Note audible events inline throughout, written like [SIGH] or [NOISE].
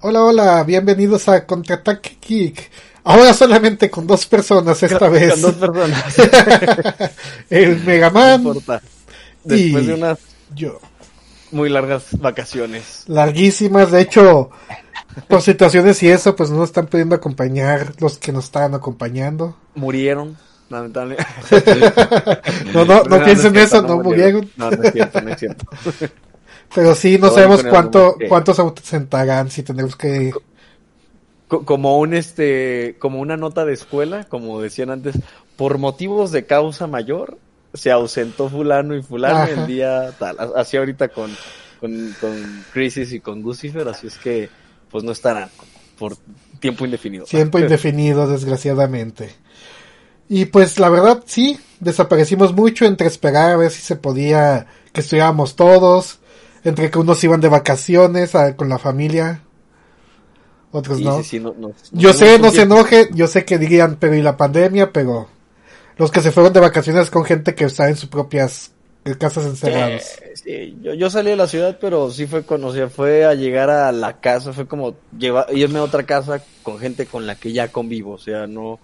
Hola, hola, bienvenidos a Contraataque Kick. Ahora solamente con dos personas esta vez. Con dos personas. [LAUGHS] El Megaman. No importa. Después de unas yo. muy largas vacaciones. Larguísimas, de hecho, por situaciones y eso, pues no nos están pudiendo acompañar los que nos estaban acompañando. Murieron, lamentablemente. [LAUGHS] no, no, no, No, piensen es eso, no, no murieron. No, no es cierto, no es cierto. [LAUGHS] Pero sí, no sabemos cuánto, cuántos ausentarán, si tenemos que... Co- Como un este, como una nota de escuela, como decían antes, por motivos de causa mayor, se ausentó fulano y fulano Ajá. el día tal. Así ahorita con, con, con Crisis y con Lucifer, así es que pues no estarán por tiempo indefinido. Tiempo indefinido, desgraciadamente. Y pues la verdad, sí, desaparecimos mucho entre esperar a ver si se podía que estuviéramos todos, entre que unos iban de vacaciones a- con la familia, otros Sí, no. sí, sí, no- no- Yo no- sé, no- se enoje, yo sé que dirían, pero y la pandemia, pero los que se fueron de vacaciones con gente que está en sus propias eh, casas encerrados. Sí, yo, yo salí de la ciudad, pero sí fue cuando, sea, fue a llegar a la casa, fue como llevar, irme a otra casa con gente con la que ya convivo, o sea, no,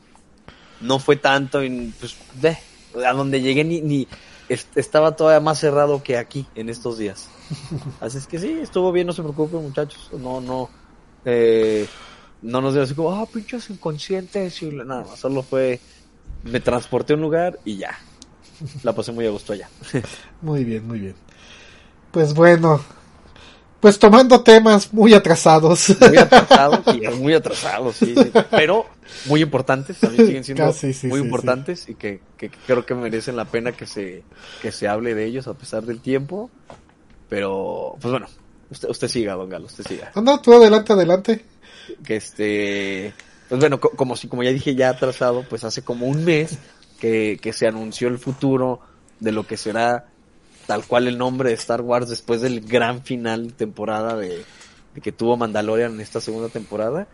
no fue tanto, y, pues, ve, a donde llegué ni, ni, est- estaba todavía más cerrado que aquí en estos días. Así es que sí, estuvo bien, no se preocupen muchachos, no, no, eh, no nos dio así como, ah, pinches inconscientes, y nada más, solo fue, me transporté a un lugar y ya, la pasé muy a gusto allá. [LAUGHS] Muy bien, muy bien. Pues bueno, pues tomando temas muy atrasados. muy atrasados, [LAUGHS] muy atrasados, sí, sí. pero muy importantes, también siguen siendo Casi, sí, muy importantes y que, que creo que merecen la pena que se, que se hable de ellos a pesar del tiempo. Pero, pues bueno, usted, usted siga, don Galo, usted siga. No, no, tú adelante, adelante. Que este, pues bueno, co- como si, como ya dije, ya atrasado, pues hace como un mes que, que se anunció el futuro de lo que será tal cual el nombre de Star Wars después del gran final temporada de, de que tuvo Mandalorian en esta segunda temporada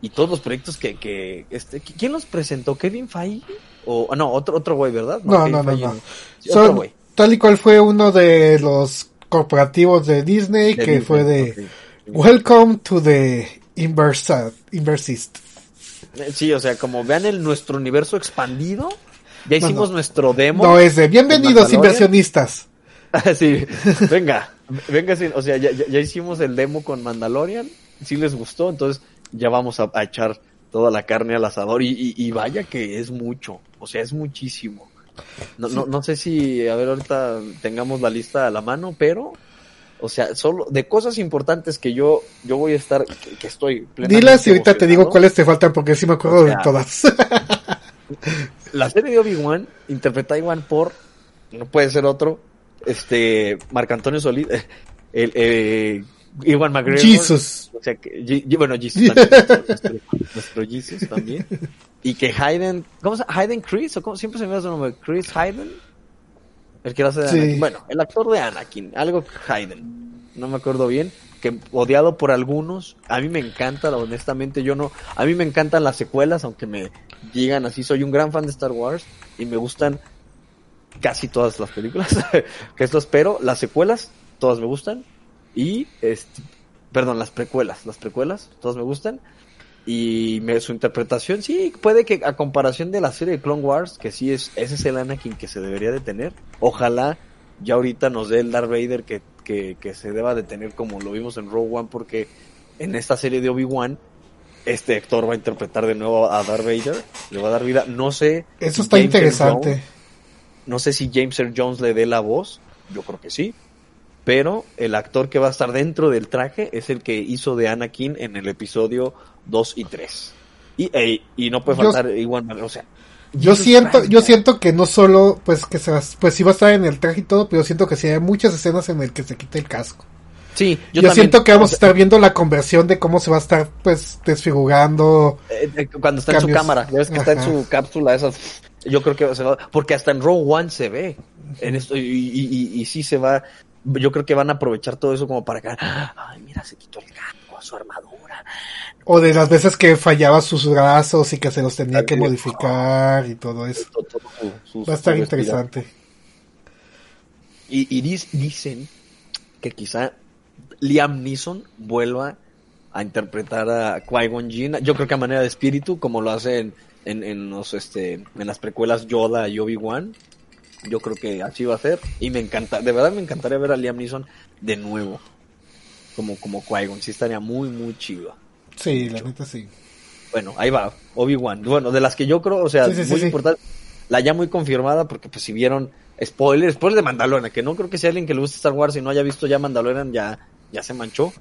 y todos los proyectos que, que este, ¿quién los presentó? ¿Kevin Feige? O, ah, no, otro, otro güey, ¿verdad? No, Kevin no, no, Feige no. Sí, otro güey. tal y cual fue uno de los corporativos de Disney, De que Disney, fue de. Welcome to the Inversa, Inversist. Sí, o sea, como vean el nuestro universo expandido, ya hicimos no. nuestro demo. No, es de bienvenidos inversionistas. [LAUGHS] sí, venga, venga, sí, o sea, ya, ya- ya hicimos el demo con Mandalorian, si les gustó, entonces ya vamos a, a echar toda la carne al asador y, y- y vaya que es mucho, o sea, es muchísimo. No, no, no sé si, a ver, ahorita tengamos la lista a la mano, pero, o sea, solo de cosas importantes que yo, yo voy a estar, que, que estoy Dilas y ahorita te digo cuáles te faltan porque sí me acuerdo O de todas. [LAUGHS] La serie de Obi-Wan, interpretada igual por, no puede ser otro, este, Marco Antonio Solís, [LAUGHS] el, eh, Iwan McGregor. Jesus. O sea, que, Ye- bueno, Jesus también, [LAUGHS] nuestro, nuestro Jesus también. Y que Hayden, ¿cómo se llama? Hayden Chris, o cómo, siempre se me da su nombre, Chris Hayden. El que hace de Sí. Anakin. Bueno, el actor de Anakin, algo Hayden. No me acuerdo bien. Que odiado por algunos. A mí me encanta, honestamente, yo no. A mí me encantan las secuelas, aunque me digan así. Soy un gran fan de Star Wars y me gustan casi todas las películas. [LAUGHS] que esto espero. Las secuelas, todas me gustan. Y, este, perdón, las precuelas. Las precuelas, todas me gustan. Y me, su interpretación, sí, puede que a comparación de la serie de Clone Wars, que sí es, ese es el Anakin que se debería de tener. Ojalá ya ahorita nos dé el Darth Vader que, que, que se deba de tener como lo vimos en Rogue One, porque en esta serie de Obi-Wan, este actor va a interpretar de nuevo a Darth Vader, le va a dar vida. No sé. Eso si está James interesante. Jones- no sé si James Earl Jones le dé la voz, yo creo que sí. Pero el actor que va a estar dentro del traje es el que hizo de Anakin en el episodio 2 y 3. Y, ey, y no puede Yo- faltar Iwan McGregor, o sea. Yo siento, yo siento que no solo, pues que se va, pues sí va a estar en el traje y todo, pero siento que sí hay muchas escenas en el que se quita el casco. Sí, Yo, yo, también. siento que vamos O a estar viendo la conversión de cómo se va a estar, pues, desfigurando. eh, cuando está en su cámara, ya ves que está en su cápsula, esa, yo creo que se va, porque hasta en Rogue One se ve, en esto, y, y, y, y sí se va, yo creo que van a aprovechar todo eso como para que, ay, mira, se quitó el casco, su armadura, O de las veces que fallaba sus brazos y que se los tenía que modificar y todo eso. todo- todo Va a estar interesante. Y, y dis- dicen que quizá Liam Neeson vuelva a interpretar a Qui-Gon Jinn, yo creo que a manera de espíritu, como lo hacen en, en, los, este, en las precuelas Yoda y Obi-Wan. Yo creo que así va a ser. Y me encanta, de verdad me encantaría ver a Liam Neeson de nuevo. Como, como Qui-Gon, sí estaría muy, muy chido. Sí, la neta sí. Bueno, ahí va, Obi-Wan. Bueno, de las que yo creo, o sea, Sí, sí, sí, muy sí. importante, la ya muy confirmada, porque pues si vieron spoiler, spoiler de Mandalorian, que no creo que sea alguien que le guste Star Wars y no haya visto ya Mandalorian, ya, ya se manchó.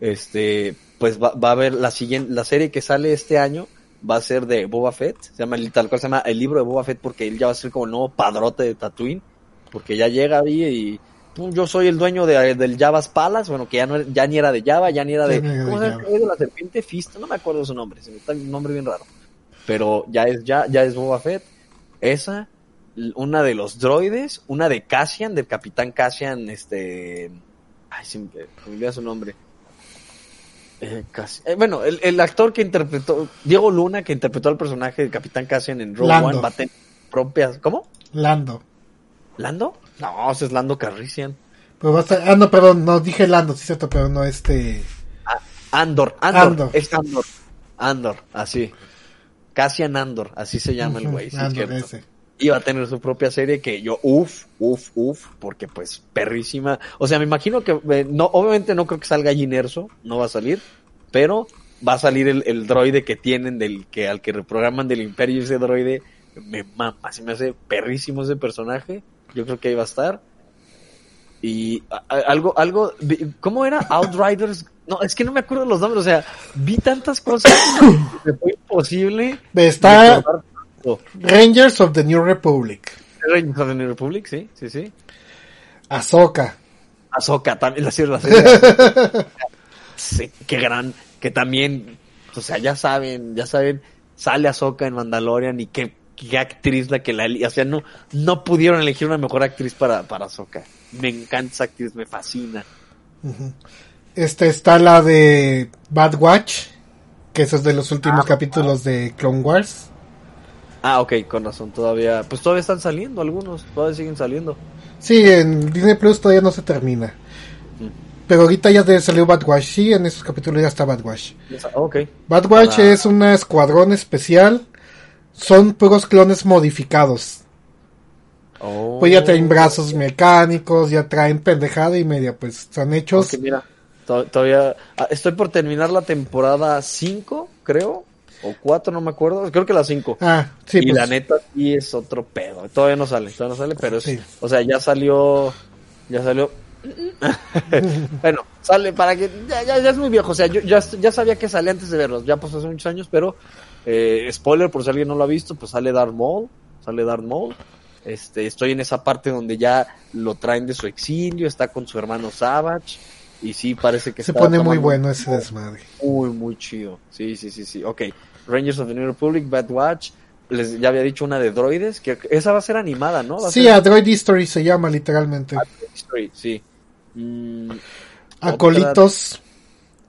Este, pues va, va a haber la siguiente, la serie que sale este año va a ser de Boba Fett, se llama, tal cual se llama el libro de Boba Fett porque él ya va a ser como el nuevo padrote de Tatooine, porque ya llega ahí y pum, yo soy el dueño de, del Java's Palace, bueno, que ya no ya ni era de Java, ya ni era de, no ¿cómo se llama? De la serpiente Fist, no me acuerdo su nombre, se me está un nombre bien raro. Pero ya es, ya, ya es Boba Fett. Esa, una de los droides, una de Cassian, del Capitán Cassian, este, ay, se me, se me olvida su nombre. Eh, Cass- eh, bueno, el, el actor que interpretó, Diego Luna, que interpretó al personaje del Capitán Cassian en Rogue. One, va a tener propias, ¿cómo? Lando. ¿Lando? No, ese es Lando Carrician. Pero va a estar, ah, no, perdón, no dije Lando, sí cierto, pero no este. Andor, Andor, Andor. es Andor. Andor, así. Cassian Andor, así se llama el güey, sí, Andor, ese. Iba a tener su propia serie que yo, uff, uff, uff, porque pues perrísima. O sea, me imagino que, eh, no, obviamente no creo que salga Ginerso, no va a salir, pero va a salir el, el droide que tienen del que al que reprograman del Imperio ese droide me mama, se me hace perrísimo ese personaje. Yo creo que ahí va a estar. Y a- a- algo, algo, ¿cómo era? Outriders. No, es que no me acuerdo los nombres, o sea, vi tantas cosas que fue imposible. Está. Rangers of the New Republic. Rangers of the New Republic, sí, sí, sí. Ahsoka. Ahsoka, también la Ahsoka. sí, qué gran, que también, o sea, ya saben, ya saben, sale Ahsoka en Mandalorian y qué, qué actriz la que la, o sea, no, no pudieron elegir una mejor actriz para, para Ahsoka. Me encanta esa actriz, me fascina. Este está la de Bad Watch, que eso es de los últimos capítulos de Clone Wars. Ah, ok, con razón, todavía, pues todavía están saliendo algunos, todavía siguen saliendo. Sí, en Disney Plus todavía no se termina. Mm. Pero ahorita ya salió Bad Watch, sí, en esos capítulos ya está Bad Watch. Ok. Bad Watch Para- es un escuadrón especial. Son puros clones modificados. Oh. Pues ya traen brazos mecánicos, ya traen pendejada y media, pues son hechos. Ok, mira, to- todavía ah, estoy por terminar la temporada 5, creo, o 4, no me acuerdo, creo que la 5. Ah, sí, y pues, la neta sí es otro pedo. Todavía no sale, todavía no sale, pero es, Sí. o sea, ya salió, ya salió. [LAUGHS] bueno, sale para que ya, ya, ya es muy viejo, o sea, yo ya, ya sabía que salía antes de verlos, ya pasó hace muchos años, pero eh, spoiler por si alguien no lo ha visto, pues sale Darth Maul, sale Darth Maul. Este, estoy en esa parte donde ya lo traen de su exilio, está con su hermano Savage y sí parece que se pone muy bueno ese desmadre. muy, muy chido. Sí, sí, sí, sí. Ok. Rangers of the New Republic, Bad Watch. Les ya había dicho una de droides, que esa va a ser animada, ¿no? Va a Sí, ser a Droid History se llama literalmente. History, sí. Mm, Acolitos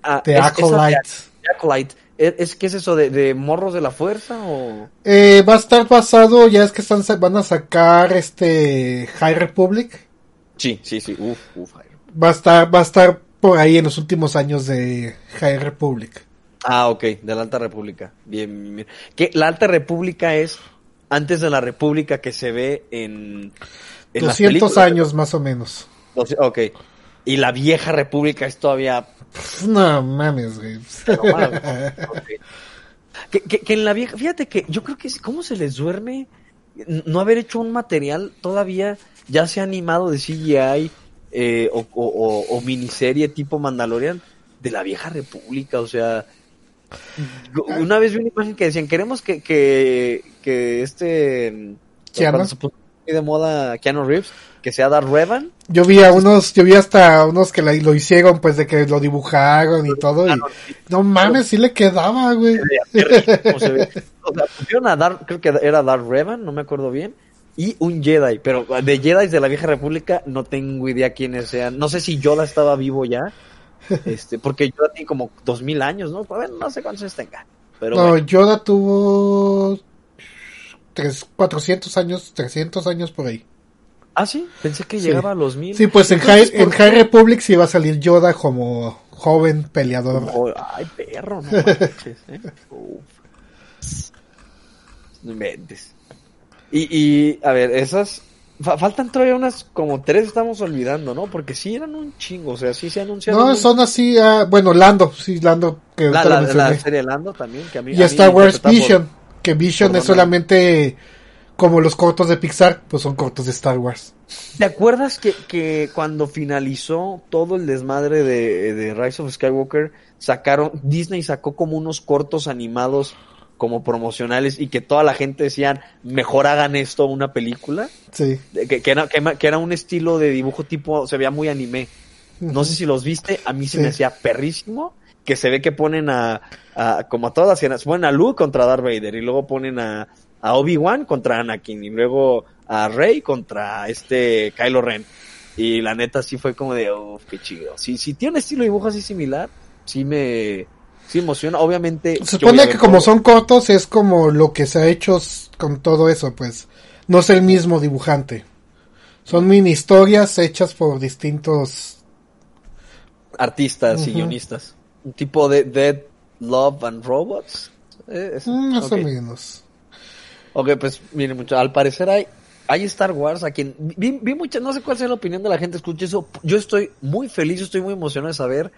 ah, de Acolyte. de Acolyte. ¿Es, qué es eso de, de morros de la fuerza o...? Eh, va a estar basado, ya es que están van a sacar este High Republic. Sí, sí, sí. Uf, uf. ay. Va a estar, va a estar por ahí en los últimos años de High Republic. Ah, ok, de la Alta República. Bien, bien. Que la Alta República es antes de la República que se ve en... en las 200 películas. años más o menos. Ok. Y la vieja República es todavía No mames, güey. No mames. [LAUGHS] Ok. Que, que, que en la vieja, fíjate que yo creo que es- cómo se les duerme no haber hecho un material todavía ya sea animado de CGI eh, o, o, o- o miniserie tipo Mandalorian de la vieja república, o sea, una vez vi una imagen que decían queremos que que, que este Keanu. cuando se puso muy de moda Keanu Reeves que sea Darth Revan Yo vi a unos, yo vi hasta unos que lo hicieron, pues de que lo dibujaron y todo. Y, no mames, sí le quedaba, güey. O sea, pusieron a Darth, creo que era Darth Revan, no me acuerdo bien, y un Jedi, pero de Jedi de la Vieja República no tengo idea quiénes sean. No sé si Yoda estaba vivo ya, [LAUGHS] este, porque Yoda tiene como dos mil años, ¿no? Ver, no sé cuántos años tenga. Pero No, bueno. Yoda tuvo tres, 400 años, 300 años por ahí. Ah, sí, pensé que Sí. llegaba a los mil. Sí, pues en High, en ¿por High Republic sí va a salir Yoda como, joven peleador. Oh, ay, perro, no [LAUGHS] manches, ¿eh? Uf. No inventes. Y, y, a ver, esas... fa- faltan todavía unas como tres estamos olvidando, ¿no? Porque sí eran un chingo, o sea, sí se anunciaron. No, un- son así, ah, bueno, Lando, sí, Lando, que la, la, la serie Lando también, que a mí... y a mí Star Wars por- Vision, que Vision es solamente como los cortos de Pixar, pues son cortos de Star Wars. ¿Te acuerdas que, que cuando finalizó todo el desmadre de, de Rise of Skywalker, sacaron, Disney sacó como unos cortos animados como promocionales y que toda la gente decían, mejor hagan esto una película? Sí. Que, que era, que, era un estilo de dibujo tipo, se veía muy anime. No sé si los viste, a mí se Sí. me hacía perrísimo, que se ve que ponen a, a como a todas, las ponen a Luke contra Darth Vader y luego ponen a, a Obi-Wan contra Anakin y luego a Rey contra este Kylo Ren. Y la neta sí fue como de, uff, qué chido. Si, si tiene un estilo de dibujo así similar, sí me, sí emociona. Obviamente. Se supone que como todo. son cortos es como lo que se ha hecho con todo eso, pues. No es el mismo dibujante. Son mini historias hechas por distintos... artistas y Ujú. guionistas. Un tipo de Dead Love and Robots. Eh, mm, más o menos. Ok, pues miren mucho, al parecer hay, hay Star Wars a quien vi, vi mucha, no sé cuál sea la opinión de la gente, escuche eso, yo estoy muy feliz, yo estoy muy emocionado de saber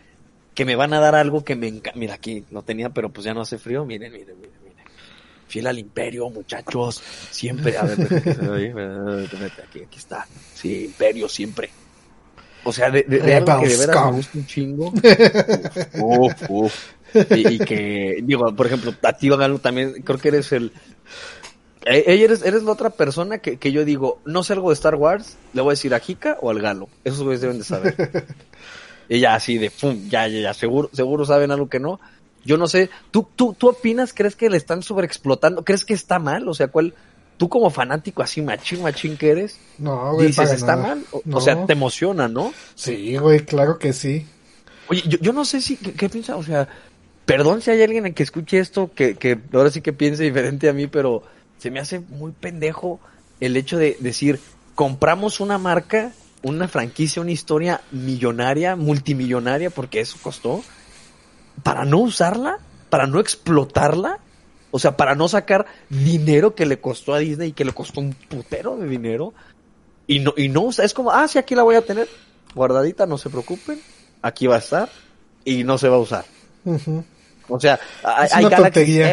que me van a dar algo que me encanta, mira aquí lo tenía, pero pues ya no hace frío, miren, miren, miren, miren, fiel al imperio, muchachos, siempre, a ver, aquí, aquí está, sí, imperio siempre. O sea, de, de, de algo que de veras me Rebels gusta un chingo. Uf, uf, uf. Y, y que, digo, por ejemplo, a ti, Galo, también creo que eres el, eh, eh, eres, eres la otra persona que, que yo digo, no sé algo de Star Wars, le voy a decir a Jika o al Galo. Esos güeyes deben de saber. Ya así de, pum, ya, ya, ya, seguro, seguro saben algo que no. Yo no sé, ¿tú, tú, tú opinas, crees que le están sobreexplotando? ¿Crees que está mal? O sea, ¿cuál, tú como fanático así machín, machín que eres, No, güey, dices, está nada. mal? O, sea, te emociona, ¿no? Sí, güey, claro que sí. Oye, yo, yo no sé si, ¿qué, qué piensa? O sea, perdón si hay alguien que escuche esto que, que ahora sí que piense diferente a mí, pero se me hace muy pendejo el hecho de decir, compramos una marca, una franquicia, una historia millonaria, multimillonaria, porque eso costó, para no usarla, para no explotarla, o sea, para no sacar dinero que le costó a Disney y que le costó un putero de dinero, y no, y no es como, ah, sí, aquí la voy a tener, guardadita, no se preocupen, aquí va a estar, y no se va a usar. O sea, hay, Es hay una.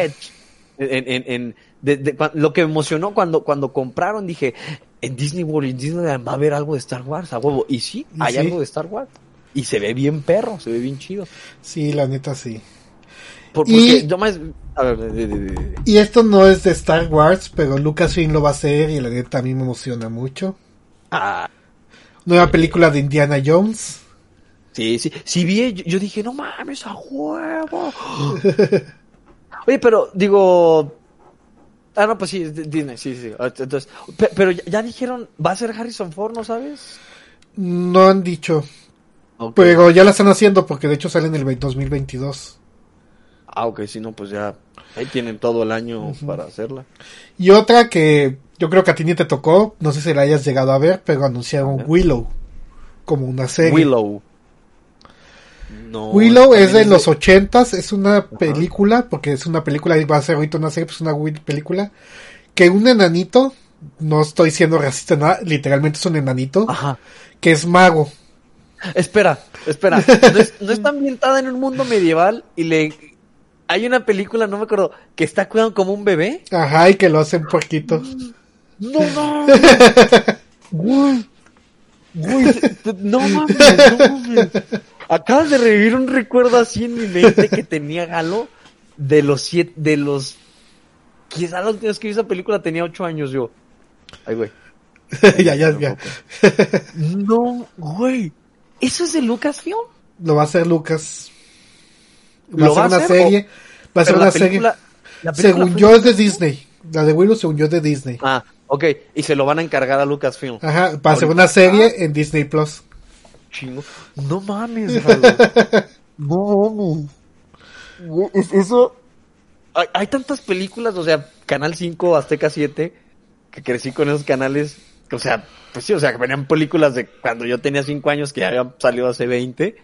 Edge. En, en, en- de- lo que me emocionó cuando, cuando compraron, dije, en Disney World, en Disneyland va a haber algo de Star Wars, a huevo. Y sí, hay sí. algo de Star Wars. Y se ve bien perro, se ve bien chido. Sí, la neta sí. Por- Y- porque yo más, a ver, de- de- de- Y esto no es de Star Wars, pero Lucasfilm lo va a hacer y la neta a mí me emociona mucho. ah, Nueva película de Indiana Jones. sí, sí, sí vi, yo, yo dije, no mames, a huevo. [LAUGHS] Oye, pero digo, ah, no, pues sí, Disney, sí, sí. Entonces, pe- pero ya, dijeron, va a ser Harrison Ford, ¿no sabes? No han dicho, pero ya la están haciendo porque de hecho sale en el 2022. Ah, ok, si no, pues ya ahí tienen todo el año para hacerla. Y otra que yo creo que a ti ni te tocó, no sé si la hayas llegado a ver, pero anunciaron ¿Eh? Willow como una serie. Willow. No, Willow es de los ochentas, es una película, porque es una película y va a ser ahorita una serie, pues una película, que un enanito, no estoy siendo racista nada, literalmente es un enanito, Ajá. que es mago. Espera, espera. [LAUGHS] ¿No, es- no está ambientada en un mundo medieval y le... Hay una película, no me acuerdo, que está cuidando como un bebé. Ajá, y que lo hacen poquito. No [LAUGHS] mames. Güey. Güey, te- te- no mames, no mames. Acabas de revivir un recuerdo así en mi mente que tenía Galo de los siete, de los... Quizá última vez que vi esa película tenía ocho años yo. Ay, güey. [LAUGHS] ya, ya, ya. [LAUGHS] No, güey. ¿Eso es de Lucasfilm? Lo va a hacer Lucas. Va ¿Lo a ser va a una hacer serie. Va a ser una la serie. película- la película Según fue- yo es de Disney. La de Willow, según yo es de Disney. Ah, ok. Y se lo van a encargar a Lucasfilm. Ajá, va a ser una serie en Disney Plus. Chingo. No mames. [LAUGHS] No mames. Es- Eso. Hay, hay tantas películas, o sea, Canal 5, Azteca 7, que crecí con esos canales. O sea, pues sí, o sea, que venían películas de cuando yo tenía 5 años que ya habían salido hace 20.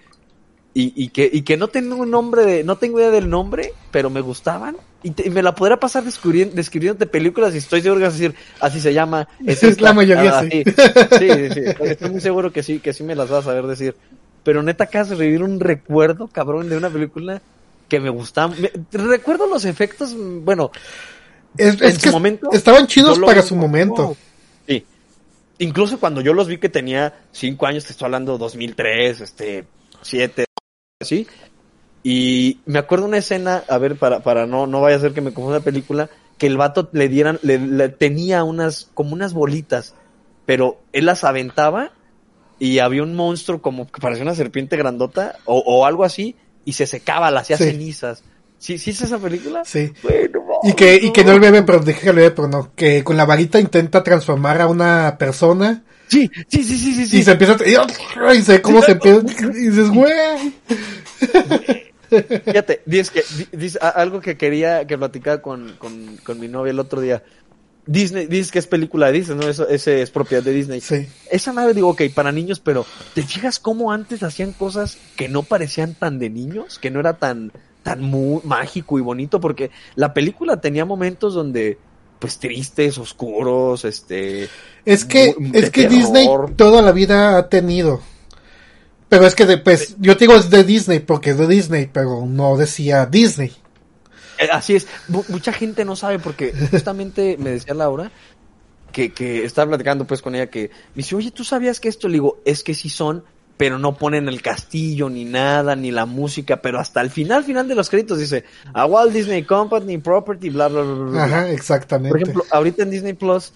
y, y, que, y que no tengo un nombre de, no tengo idea del nombre, pero me gustaban. Y, te- y me la podrá pasar descubriendo, describiéndote películas y estoy seguro que vas a decir, así se llama. Es [LAUGHS] la mayoría, ah, sí. sí. Sí. [LAUGHS] Estoy muy seguro que sí, que sí me las vas a saber decir. Pero neta, acabas de revivir un recuerdo, cabrón, de una película que me gustaba. Me- recuerdo los efectos, mm, bueno, Es, en es su que momento, estaban chidos lo para su momento. wow. Sí. Incluso cuando yo los vi que tenía cinco años, te estoy hablando 2003, este, siete, así. Y me acuerdo una escena, a ver, para, para no, no vaya a ser que me confunda la película, que el vato le dieran, le, le- tenía unas, como unas bolitas, pero él las aventaba y había un monstruo como que parecía una serpiente grandota o, o algo así y se secaba, la hacía Sí. cenizas. ¿Sí, ¿Sí es esa película? Sí. Bueno, Y que, y que no el bebé, pero dije que el bebé, pero no, que con la varita intenta transformar a una persona Sí, sí, sí, sí, sí. sí. y se empieza a, y se ve cómo se empieza, y dices, güey. [LAUGHS] Fíjate, dices que, di- dices a- algo que quería que platicaba con, con, con mi novia el otro día. Disney, dices que es película de Disney, ¿no? Eso, ese es propiedad de Disney. Sí. Esa nave digo, ok, para niños, pero ¿te fijas cómo antes hacían cosas que no parecían tan de niños? Que no era tan, tan mágico y bonito, porque la película tenía momentos donde, pues tristes, oscuros, este... Es que, es que terror. Disney toda la vida ha tenido. Pero es que de, pues, yo te digo es de Disney porque es de Disney, pero no decía Disney. Eh, Así es, Mu- mucha gente no sabe porque [LAUGHS] justamente me decía Laura que, que estaba platicando pues con ella que me dice, oye, ¿tú sabías que esto? Le digo, es que sí son, pero no ponen el castillo ni nada, ni la música, pero hasta el final, final de los créditos dice, a Walt Disney Company, Property, bla, bla, bla, bla, bla. Ajá, exactamente. Por ejemplo, ahorita en Disney Plus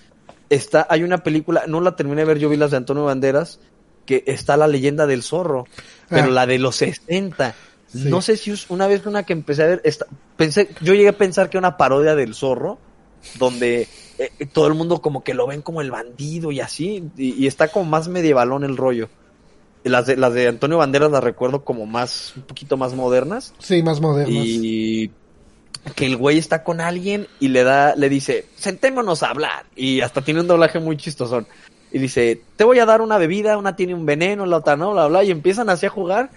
está, hay una película, no la terminé de ver, yo vi las de Antonio Banderas, que está la leyenda del zorro, pero Ah. la de los 60. Sí. No sé si una vez una que empecé a ver, esta- pensé, yo llegué a pensar que era una parodia del zorro, donde eh, todo el mundo como que lo ven como el bandido y así, y, y está como más medievalón el rollo. Las de, las de Antonio Banderas las recuerdo como más, un poquito más modernas. Sí, más modernos. Y que el güey está con alguien y le da, le dice, sentémonos a hablar. Y hasta tiene un doblaje muy chistosón. Y dice, te voy a dar una bebida, una tiene un veneno, la otra no, bla, bla. Y empiezan así a jugar.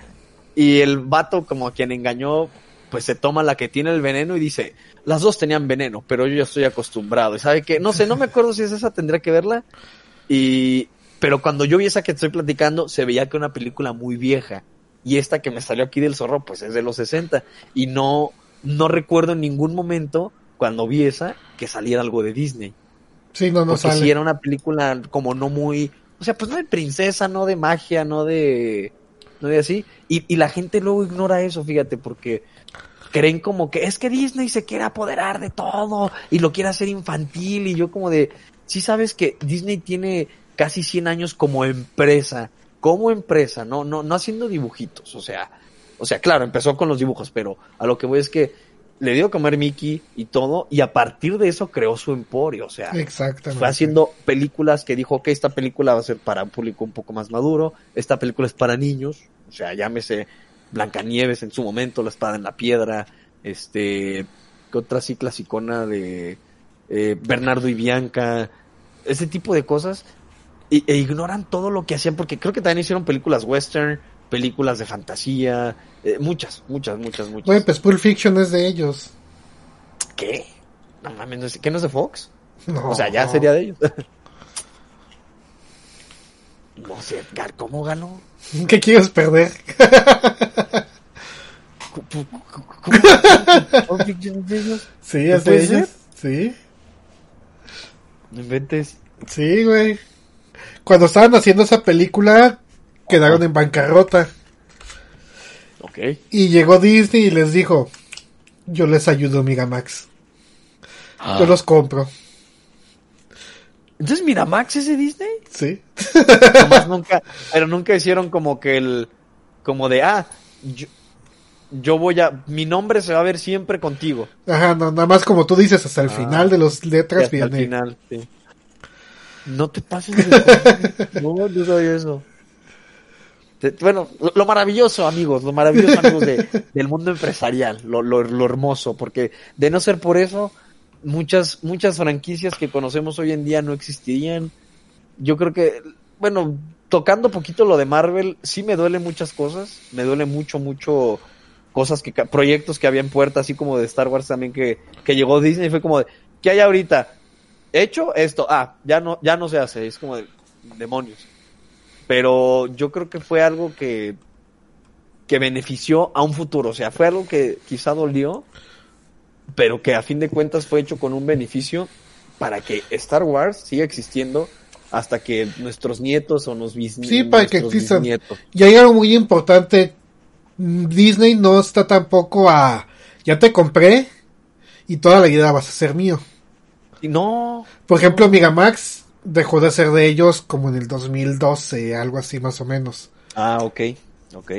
Y el vato, como quien engañó, pues se toma la que tiene el veneno y dice, las dos tenían veneno, pero yo ya estoy acostumbrado. Y sabe que, no sé, no me acuerdo si es esa, tendría que verla. Y, pero cuando yo vi esa que estoy platicando, se veía que una película muy vieja. Y esta que me salió aquí del zorro, pues es de los 60. Y no, no recuerdo en ningún momento, cuando vi esa, que saliera algo de Disney. Sí, no, no Porque sale. si era una película como no muy, o sea, pues no de princesa, no de magia, no de, no de así. Y, y la gente luego ignora eso, fíjate, porque creen como que es que Disney se quiere apoderar de todo y lo quiere hacer infantil y yo como de, sí sabes que Disney tiene casi 100 años como empresa, como empresa, no, no, no haciendo dibujitos, o sea, o sea, claro, empezó con los dibujos, pero a lo que voy es que le dio a comer Mickey y todo, y a partir de eso creó su emporio, o sea, Exactamente. fue haciendo películas que dijo, ok, esta película va a ser para un público un poco más maduro, esta película es para niños, o sea, llámese Blancanieves en su momento, La Espada en la Piedra, este, ¿qué otra sí clasicona de eh, Bernardo y Bianca? Ese tipo de cosas, y- e ignoran todo lo que hacían, porque creo que también hicieron películas western, películas de fantasía, eh, muchas, muchas, muchas, muchas. Güey, pues Pulp Fiction es de ellos. ¿Qué? No mames, ¿no es- ¿qué no es de Fox? No. O sea, ya sería de ellos. No sé, Edgar, ¿cómo ganó? ¿Qué quieres perder? ¿Cómo- de ellos? Sí, es de ¿Puede ellos. Sí, No inventes. sí, güey. Cuando estaban haciendo esa película, quedaron en bancarrota. Ok. Y llegó Disney y les dijo, yo les ayudo, Miramax. Yo los compro. Entonces, Miramax es de Disney. Sí. Nomás [LAUGHS] nunca, pero nunca hicieron como que el, como de, ah, yo, yo voy a, mi nombre se va a ver siempre contigo. Ajá, no, nada más como tú dices, hasta el Ah. final de las letras hasta el viene. final, sí. No te pases de. [LAUGHS] No, no sabía eso. Bueno, lo, lo maravilloso, amigos, lo maravilloso, amigos, de, [LAUGHS] del mundo empresarial, lo, lo, lo hermoso, porque de no ser por eso, muchas, muchas franquicias que conocemos hoy en día no existirían. Yo creo que, bueno, tocando poquito lo de Marvel, sí me duele muchas cosas, me duele mucho, mucho cosas que, proyectos que había en puerta, así como de Star Wars también que, que llegó Disney, fue como de, ¿qué hay ahorita? Hecho esto, ah, ya no, ya no se hace, es como de demonios. Pero yo creo que fue algo que, que benefició a un futuro, o sea, fue algo que quizá dolió, pero que a fin de cuentas fue hecho con un beneficio para que Star Wars siga existiendo hasta que nuestros nietos o nos bisnietos. Sí, para que existan. Y hay algo muy importante. Disney no está tampoco a. Ya te compré y toda la vida vas a ser mío. Y no. Por ejemplo, Miramax dejó de ser de ellos como en el 2012, algo así más o menos. Ah, ok, ok.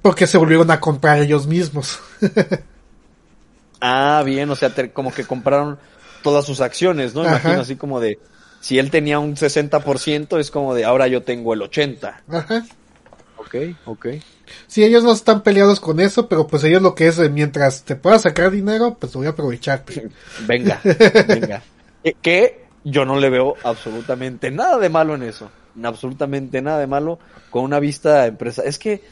Porque se volvieron a comprar ellos mismos. [LAUGHS] ah, bien, o sea, como que compraron todas sus acciones, ¿no? Imagino así como de, si él tenía un 60%, es como de, ahora yo tengo el 80%. Ajá. Ok, ok. Sí, ellos no están peleados con eso, pero pues ellos lo que es, mientras te pueda sacar dinero, pues voy a aprovechar. [LAUGHS] venga, [LAUGHS] venga. Que yo no le veo absolutamente nada de malo en eso. Absolutamente nada de malo con una vista empresa. Es que,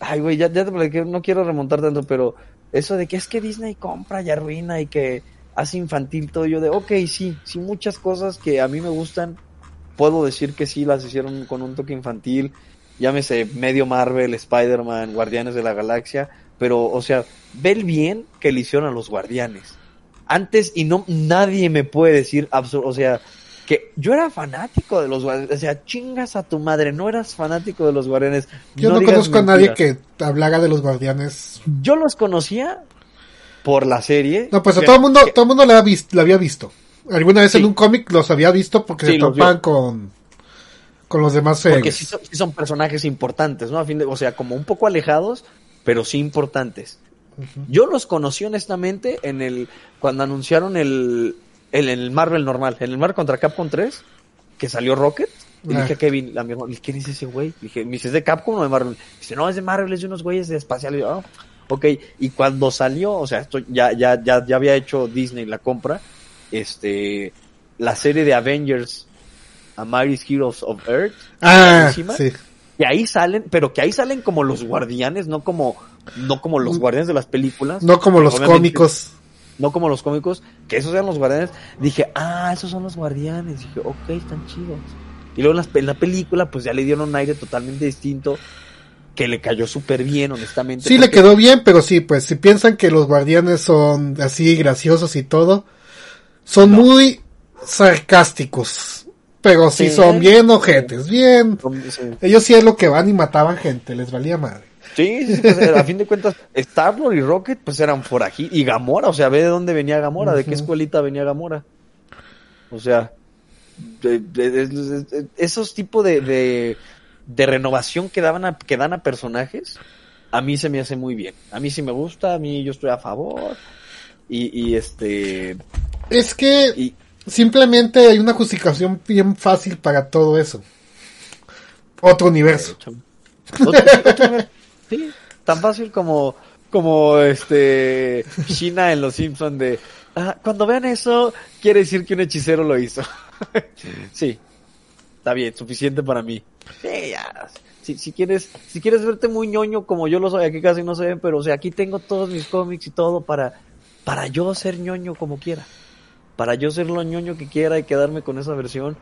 ay, güey, ya, ya te no quiero remontar tanto, pero eso de que es que Disney compra y arruina y que hace infantil todo, yo de, ok, sí, sí, muchas cosas que a mí me gustan, puedo decir que sí, las hicieron con un toque infantil, llámese medio Marvel, Spider-Man, Guardianes de la Galaxia, pero, o sea, ve el bien que le hicieron a los Guardianes. Antes, y no, nadie me puede decir, o sea, que yo era fanático de los Guardianes, o sea, chingas a tu madre, no eras fanático de los Guardianes. Yo no, conozco a nadie que hablara de los Guardianes. Yo los conocía por la serie. No, pues a todo el mundo, todo el mundo la, había visto. Alguna vez en un cómic los había visto porque se topan con, con los demás seres. Porque sí son, personajes importantes, ¿no? A fin de, o sea, como un poco alejados, pero sí importantes. Yo los conocí honestamente en el, cuando anunciaron el, el, el Marvel normal, en el Marvel contra Capcom 3, que salió Rocket. Y dije a Kevin, a mi hermano, ¿quién es ese güey? Dije, ¿me dices de Capcom o de Marvel? Dice, no, es de Marvel, es de unos güeyes de espacial. Y yo, oh, Ok, y cuando salió, o sea, esto ya, ya, ya, ya había hecho Disney la compra, este, la serie de Avengers, A Mighty Heroes of Earth. Ah, sí. Que ahí salen, pero que ahí salen como los guardianes, no como, no como los guardianes de las películas. No como los cómicos. No como los cómicos, que esos eran los guardianes. Dije, ah, esos son los guardianes. Dije, ok, están chidos. Y luego en la, en la película, pues ya le dieron un aire totalmente distinto que le cayó súper bien, honestamente. Sí, le quedó bien, pero sí, pues si piensan que los guardianes son así graciosos y todo, son muy sarcásticos. Pero sí, son bien ojetes, bien. Ellos sí es lo que van y mataban gente, les valía madre. Sí, sí, pues, a fin de cuentas, Star-Lord y Rocket pues eran por aquí. Y Gamora, o sea, ve de dónde venía Gamora, de qué escuelita venía Gamora. O sea, esos tipos de, de renovación que, daban que dan a personajes, a mí se me hace muy bien. A mí sí me gusta, a mí yo estoy a favor. Y, este... Es que simplemente hay una justificación bien fácil para todo eso. Otro universo. Sí, tan fácil como como este China en Los Simpsons de ah, cuando vean eso quiere decir que un hechicero lo hizo. [LAUGHS] sí, está bien, suficiente para mí. Ya. Si, si, quieres, si quieres verte muy ñoño como yo lo soy, aquí casi no se ven, pero o sea, aquí tengo todos mis cómics y todo para, para yo ser ñoño como quiera. Para yo ser lo ñoño que quiera y quedarme con esa versión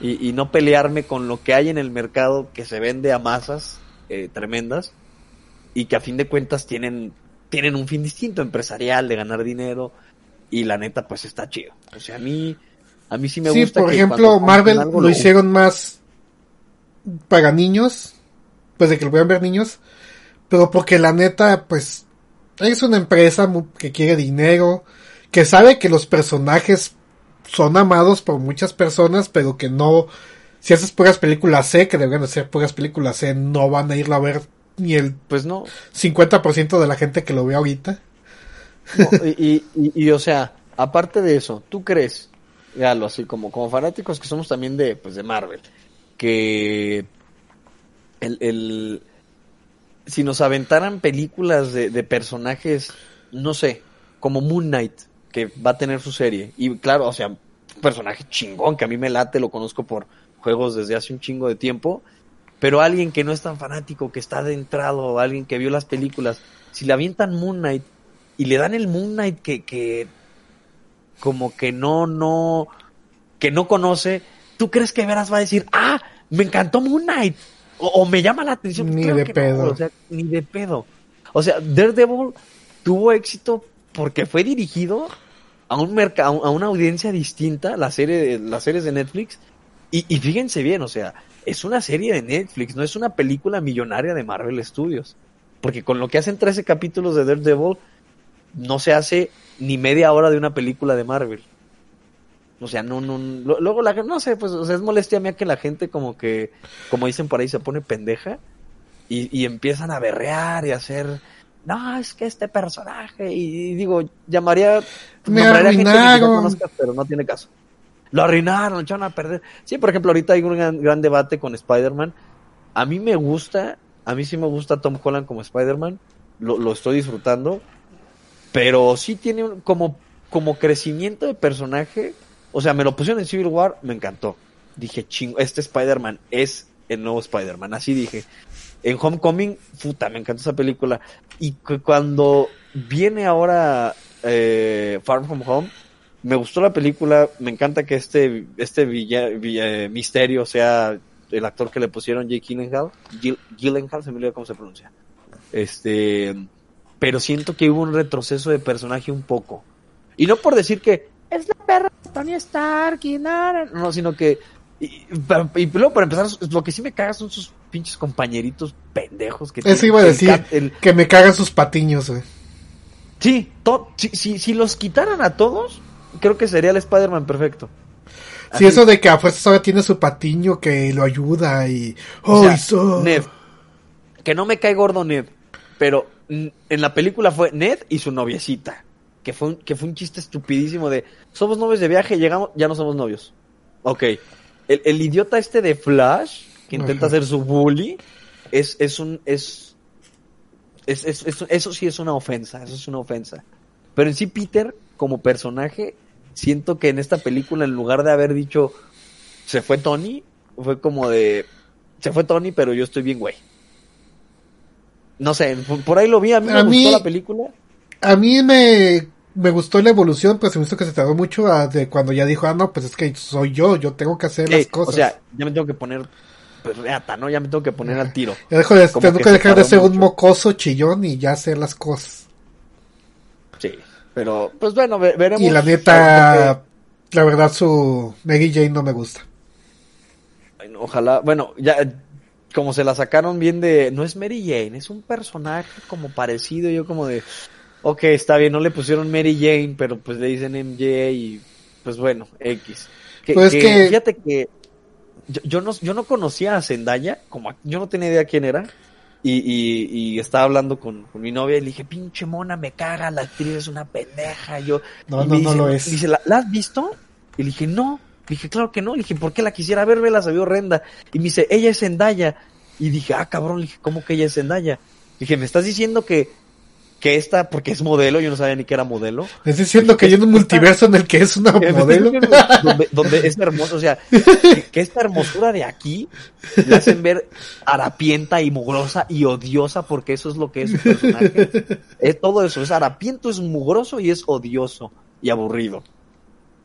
y, y no pelearme con lo que hay en el mercado que se vende a masas eh, tremendas y que a fin de cuentas tienen, tienen un fin distinto empresarial de ganar dinero y la neta pues está chido. O sea, a mí, a mí sí me sí, gusta. por ejemplo, Marvel lo, hicieron más para niños, pues de que lo puedan ver niños, pero porque la neta, pues, es una empresa que quiere dinero, que sabe que los personajes son amados por muchas personas, pero que no, si haces puras películas C, que deberían ser puras películas C, no van a irlo a ver ni el pues no 50% de la gente que lo ve ahorita. y, y, y, o sea, aparte de eso, ¿tú crees, lo así como, como fanáticos que somos también de, pues, de Marvel, que el, el si nos aventaran películas de, de, personajes, no sé, como Moon Knight, que va a tener su serie, y claro, o sea, un personaje chingón que a mí me late, lo conozco por juegos desde hace un chingo de tiempo, Pero alguien que no es tan fanático, que está adentrado, alguien que vio las películas, si le avientan Moon Knight y le dan el Moon Knight que, que como que no, no, que no conoce, ¿tú crees que Veras va a decir, ah, me encantó Moon Knight? O, me llama la atención. Ni de pedo. o sea, ni de pedo. O sea, Daredevil tuvo éxito porque fue dirigido a un mercado, a una audiencia distinta, la serie, las series de Netflix. Y, y fíjense bien, o sea, es una serie de Netflix, no es una película millonaria de Marvel Studios. Porque con lo que hacen 13 capítulos de Daredevil, no se hace ni media hora de una película de Marvel. O sea, no, no, luego la no sé, pues, o sea, es molestia mía que la gente como que, como dicen por ahí, se pone pendeja y, y empiezan a berrear y a hacer, no, es que este personaje, y, digo, llamaría, Me arruinaron. pero no tiene caso. Lo arruinaron, lo echaron a perder. Sí, por ejemplo, ahorita hay un gran, debate con Spider-Man. A mí me gusta, a mí sí me gusta Tom Holland como Spider-Man, lo, lo estoy disfrutando, pero sí tiene como, como crecimiento de personaje. O sea, me lo pusieron en Civil War, me encantó. Dije, chingo, este Spider-Man es el nuevo Spider-Man. Así dije. En Homecoming, puta, me encantó esa película. Y cuando viene ahora eh, Far From Home, me gustó la película. Me encanta que este, este misterio sea el actor que le pusieron, Jake Gyllenhaal. Gyllenhaal, se me olvidó cómo se pronuncia. Este pero siento que hubo un retroceso de personaje un poco. Y no por decir que es la perra de Tony Stark y nada, no, sino que y, luego para empezar, lo que sí me caga son sus pinches compañeritos pendejos que Eso iba a decir, que me cagan sus patiños, güey. Sí, si, si, los quitaran a todos, creo que sería el Spider-Man perfecto. Sí, eso de que a fuerza ahora tiene su patiño que lo ayuda y... Oh, Ned. Que no me cae gordo Ned, pero en la película fue Ned y su noviecita. Que fue, un, que fue un chiste estupidísimo de somos novios de viaje, llegamos, ya no somos novios. Ok. El, idiota este de Flash, que intenta hacer su bully, es, es un, es, es, eso sí es una ofensa, eso es una ofensa. Pero en sí Peter, como personaje, siento que en esta película, en lugar de haber dicho, se fue Tony, fue como de, se fue Tony, pero yo estoy bien, güey. No sé, por ahí lo vi, a mí me gustó la película. A mí me, me gustó la evolución, pues se me hizo que se tardó mucho de cuando ya dijo, ah, no, pues es que soy yo, yo tengo que hacer las cosas. O sea, ya me tengo que poner pues reata, ¿no? Ya me tengo que poner al tiro. Ya dejo de, tengo que, dejar de ser un mocoso chillón y ya hacer las cosas. Pero pues bueno, veremos. Y la neta, la verdad su Maggie Jane no me gusta. Ojalá, bueno, ya como se la sacaron bien de, no es Mary Jane, es un personaje como parecido, yo como de, ok, está bien, no le pusieron Mary Jane, pero pues le dicen MJ y pues bueno, X. Que, pues que, Fíjate que yo, no, yo no conocía a Zendaya, como yo no tenía idea quién era, y, y, y estaba hablando con, mi novia y le dije, pinche mona, me caga, la actriz es una pendeja, yo... No, no, no lo es. dice, ¿la, has visto? Y le dije, no. Dije, claro que no. Le dije, ¿por qué la quisiera ver? Vela, se vio horrenda. Y me dice, ella es Zendaya. Y dije, ah, cabrón, le dije, ¿cómo que ella es Zendaya? Dije, ¿me estás diciendo que, que esta, porque es modelo, yo no sabía ni que era modelo. ¿Me estás diciendo que hay un multiverso en el que es una [LAUGHS] modelo? [LAUGHS] Donde, es hermoso, o sea, que, esta hermosura de aquí la hacen ver harapienta y mugrosa y odiosa porque eso es lo que es su personaje. Es todo eso, es harapiento, es mugroso y es odioso y aburrido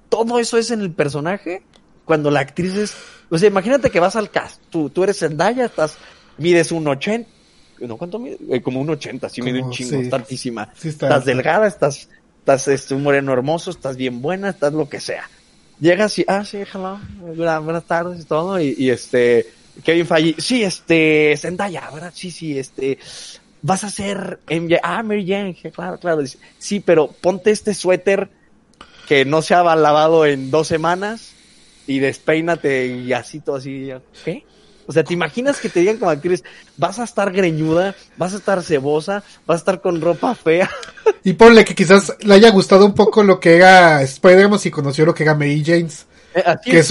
todo eso es en el personaje cuando la actriz es, o sea, imagínate que vas al cast, tú, tú eres Zendaya, estás, mides un 80, no, ¿cuánto mide? Eh, como un 80, sí mide un chingo, está altísima. estás delgada, estás, estás este, un moreno hermoso, estás bien buena, estás lo que sea. Llegas y, ah, sí, hello, buenas tardes y todo, y, este, Kevin Feige, sí, este, Zendaya, ¿verdad? Sí, sí, este, vas a ser MJ, ah, Mary Jane, claro, claro, sí, pero ponte este suéter que no se ha lavado en dos semanas y despeínate y así todo así. ¿Qué? O sea, ¿te imaginas que te digan como actriz, vas a estar greñuda, vas a estar cebosa, vas a estar con ropa fea? Y ponle que quizás le haya gustado un poco lo que era Spider-Man y conoció lo que era Mary James. Eh, que,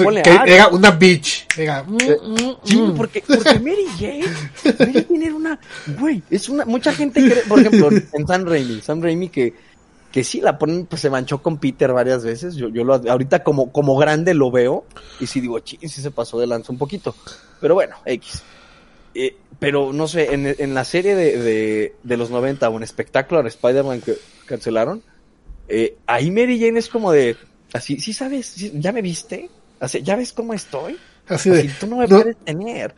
era una bitch. Era, mm, eh, mm, sí, mm. porque, porque Mary Jane, Mary Jane era una, güey, es una, mucha gente cree, por ejemplo, en Sam Raimi, Sam Raimi que que sí la ponen, pues se manchó con Peter varias veces. Yo, yo lo, ahorita como, como grande lo veo y sí digo, sí, sí se pasó de lanza un poquito. Pero bueno, X. eh, pero no sé, en, en la serie de, de, de, los 90 o en Spectacular Spider-Man que cancelaron, eh, ahí Mary Jane es como de, así, sí sabes, ¿Sí, ya me viste, así, ya ves cómo estoy. Así de, tú no me no, puedes tener.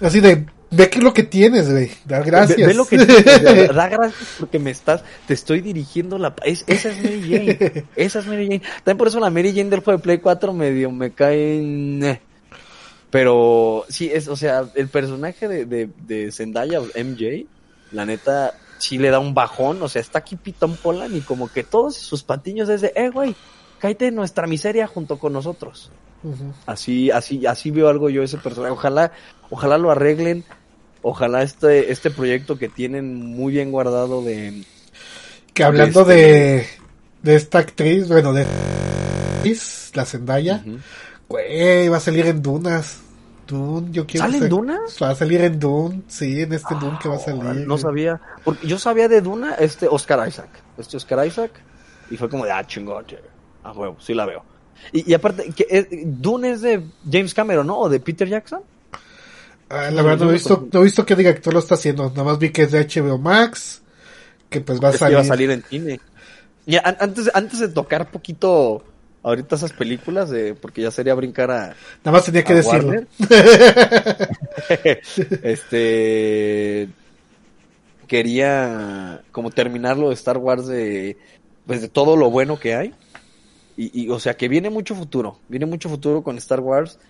Así de, ve que lo que tienes, güey, da gracias. Ve, ve, lo que tienes, [LAUGHS] da, gracias porque me estás, te estoy dirigiendo la, es, esa es Mary Jane, esa es Mary Jane. También por eso la Mary Jane del juego de Play 4 medio me cae en... Pero sí, es, o sea, el personaje de, de, de Zendaya, MJ, la neta, sí le da un bajón, o sea, está aquí Pitón Polan y como que todos sus patiños es de, eh, güey, cállate en nuestra miseria junto con nosotros. Uh -huh. Así, así, así veo algo yo ese personaje. Ojalá, ojalá lo arreglen. Ojalá este, este proyecto que tienen muy bien guardado de. Que hablando este... de, de esta actriz, bueno, de la Zendaya, uh -huh. güey, va a salir en Dunas. Dune, yo quiero ¿Sale en Dunas? Va a salir en Dune, sí, en este oh, Dune que va a salir. No sabía, porque yo sabía de Duna, este Oscar Isaac, este Oscar Isaac, y fue como de, ah, chingón, a huevo, sí la veo. Y, y aparte, que, eh, Dune es de James Cameron, ¿no? ¿O de Peter Jackson? Ah, la verdad no he visto, no he visto qué director lo está haciendo, nada más vi que es de HBO Max, que pues va a salir. Que va a salir. en cine. Antes, antes de tocar poquito ahorita esas películas de porque ya sería brincar a nada más tenía que decirlo. [LAUGHS] [LAUGHS] Este quería como terminarlo de Star Wars de pues de todo lo bueno que hay. Y, y o sea que viene mucho futuro. Viene mucho futuro con Star Wars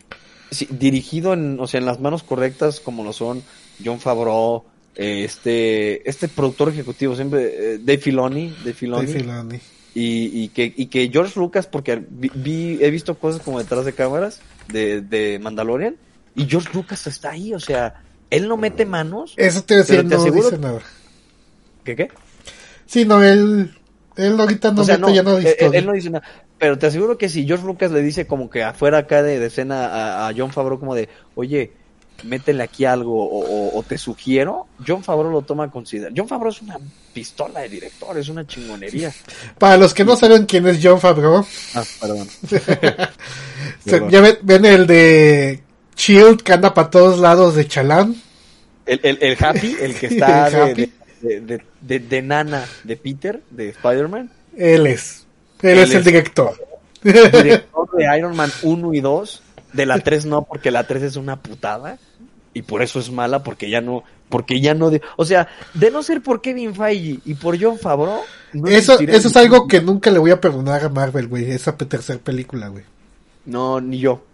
sí, dirigido en o sea en las manos correctas como lo son John Favreau eh, este este productor ejecutivo siempre eh, Dave Filoni Dave Filoni, Dave Filoni y, y, que, y que George Lucas, porque vi, vi, he visto cosas como detrás de cámaras de, de Mandalorian, y George Lucas está ahí, o sea, él no mete manos. Eso te decía, no aseguro... dice nada. ¿Qué qué? Sí, no, él, él ahorita no o sea, mete no, ya nada él, él, no dice nada. Pero te aseguro que si George Lucas le dice como que afuera acá de, de escena a, a John Favreau como de, oye, métele aquí algo o, o, o, te sugiero, John Favreau lo toma a considerar. John Favreau es una pistola de director, es una chingonería. [LAUGHS] Para los que no saben quién es John Favreau. Ah, perdón. [LAUGHS] [LAUGHS] perdón. ya ven, ven, el de Shield que anda para todos lados de Chalán. El, el, el Happy, el que está el de, de, de, de, de, nana de Peter, de Spider-Man. Él es. Él, es, es el director. Director de Iron Man 1 y 2. De la 3 no, porque la 3 es una putada. Y por eso es mala, porque ya no, porque ya no, de, o sea, de no ser por Kevin Feige y por John Favreau. No eso, eso es algo que nunca le voy a perdonar a Marvel, güey, esa tercera película, güey. No, ni yo.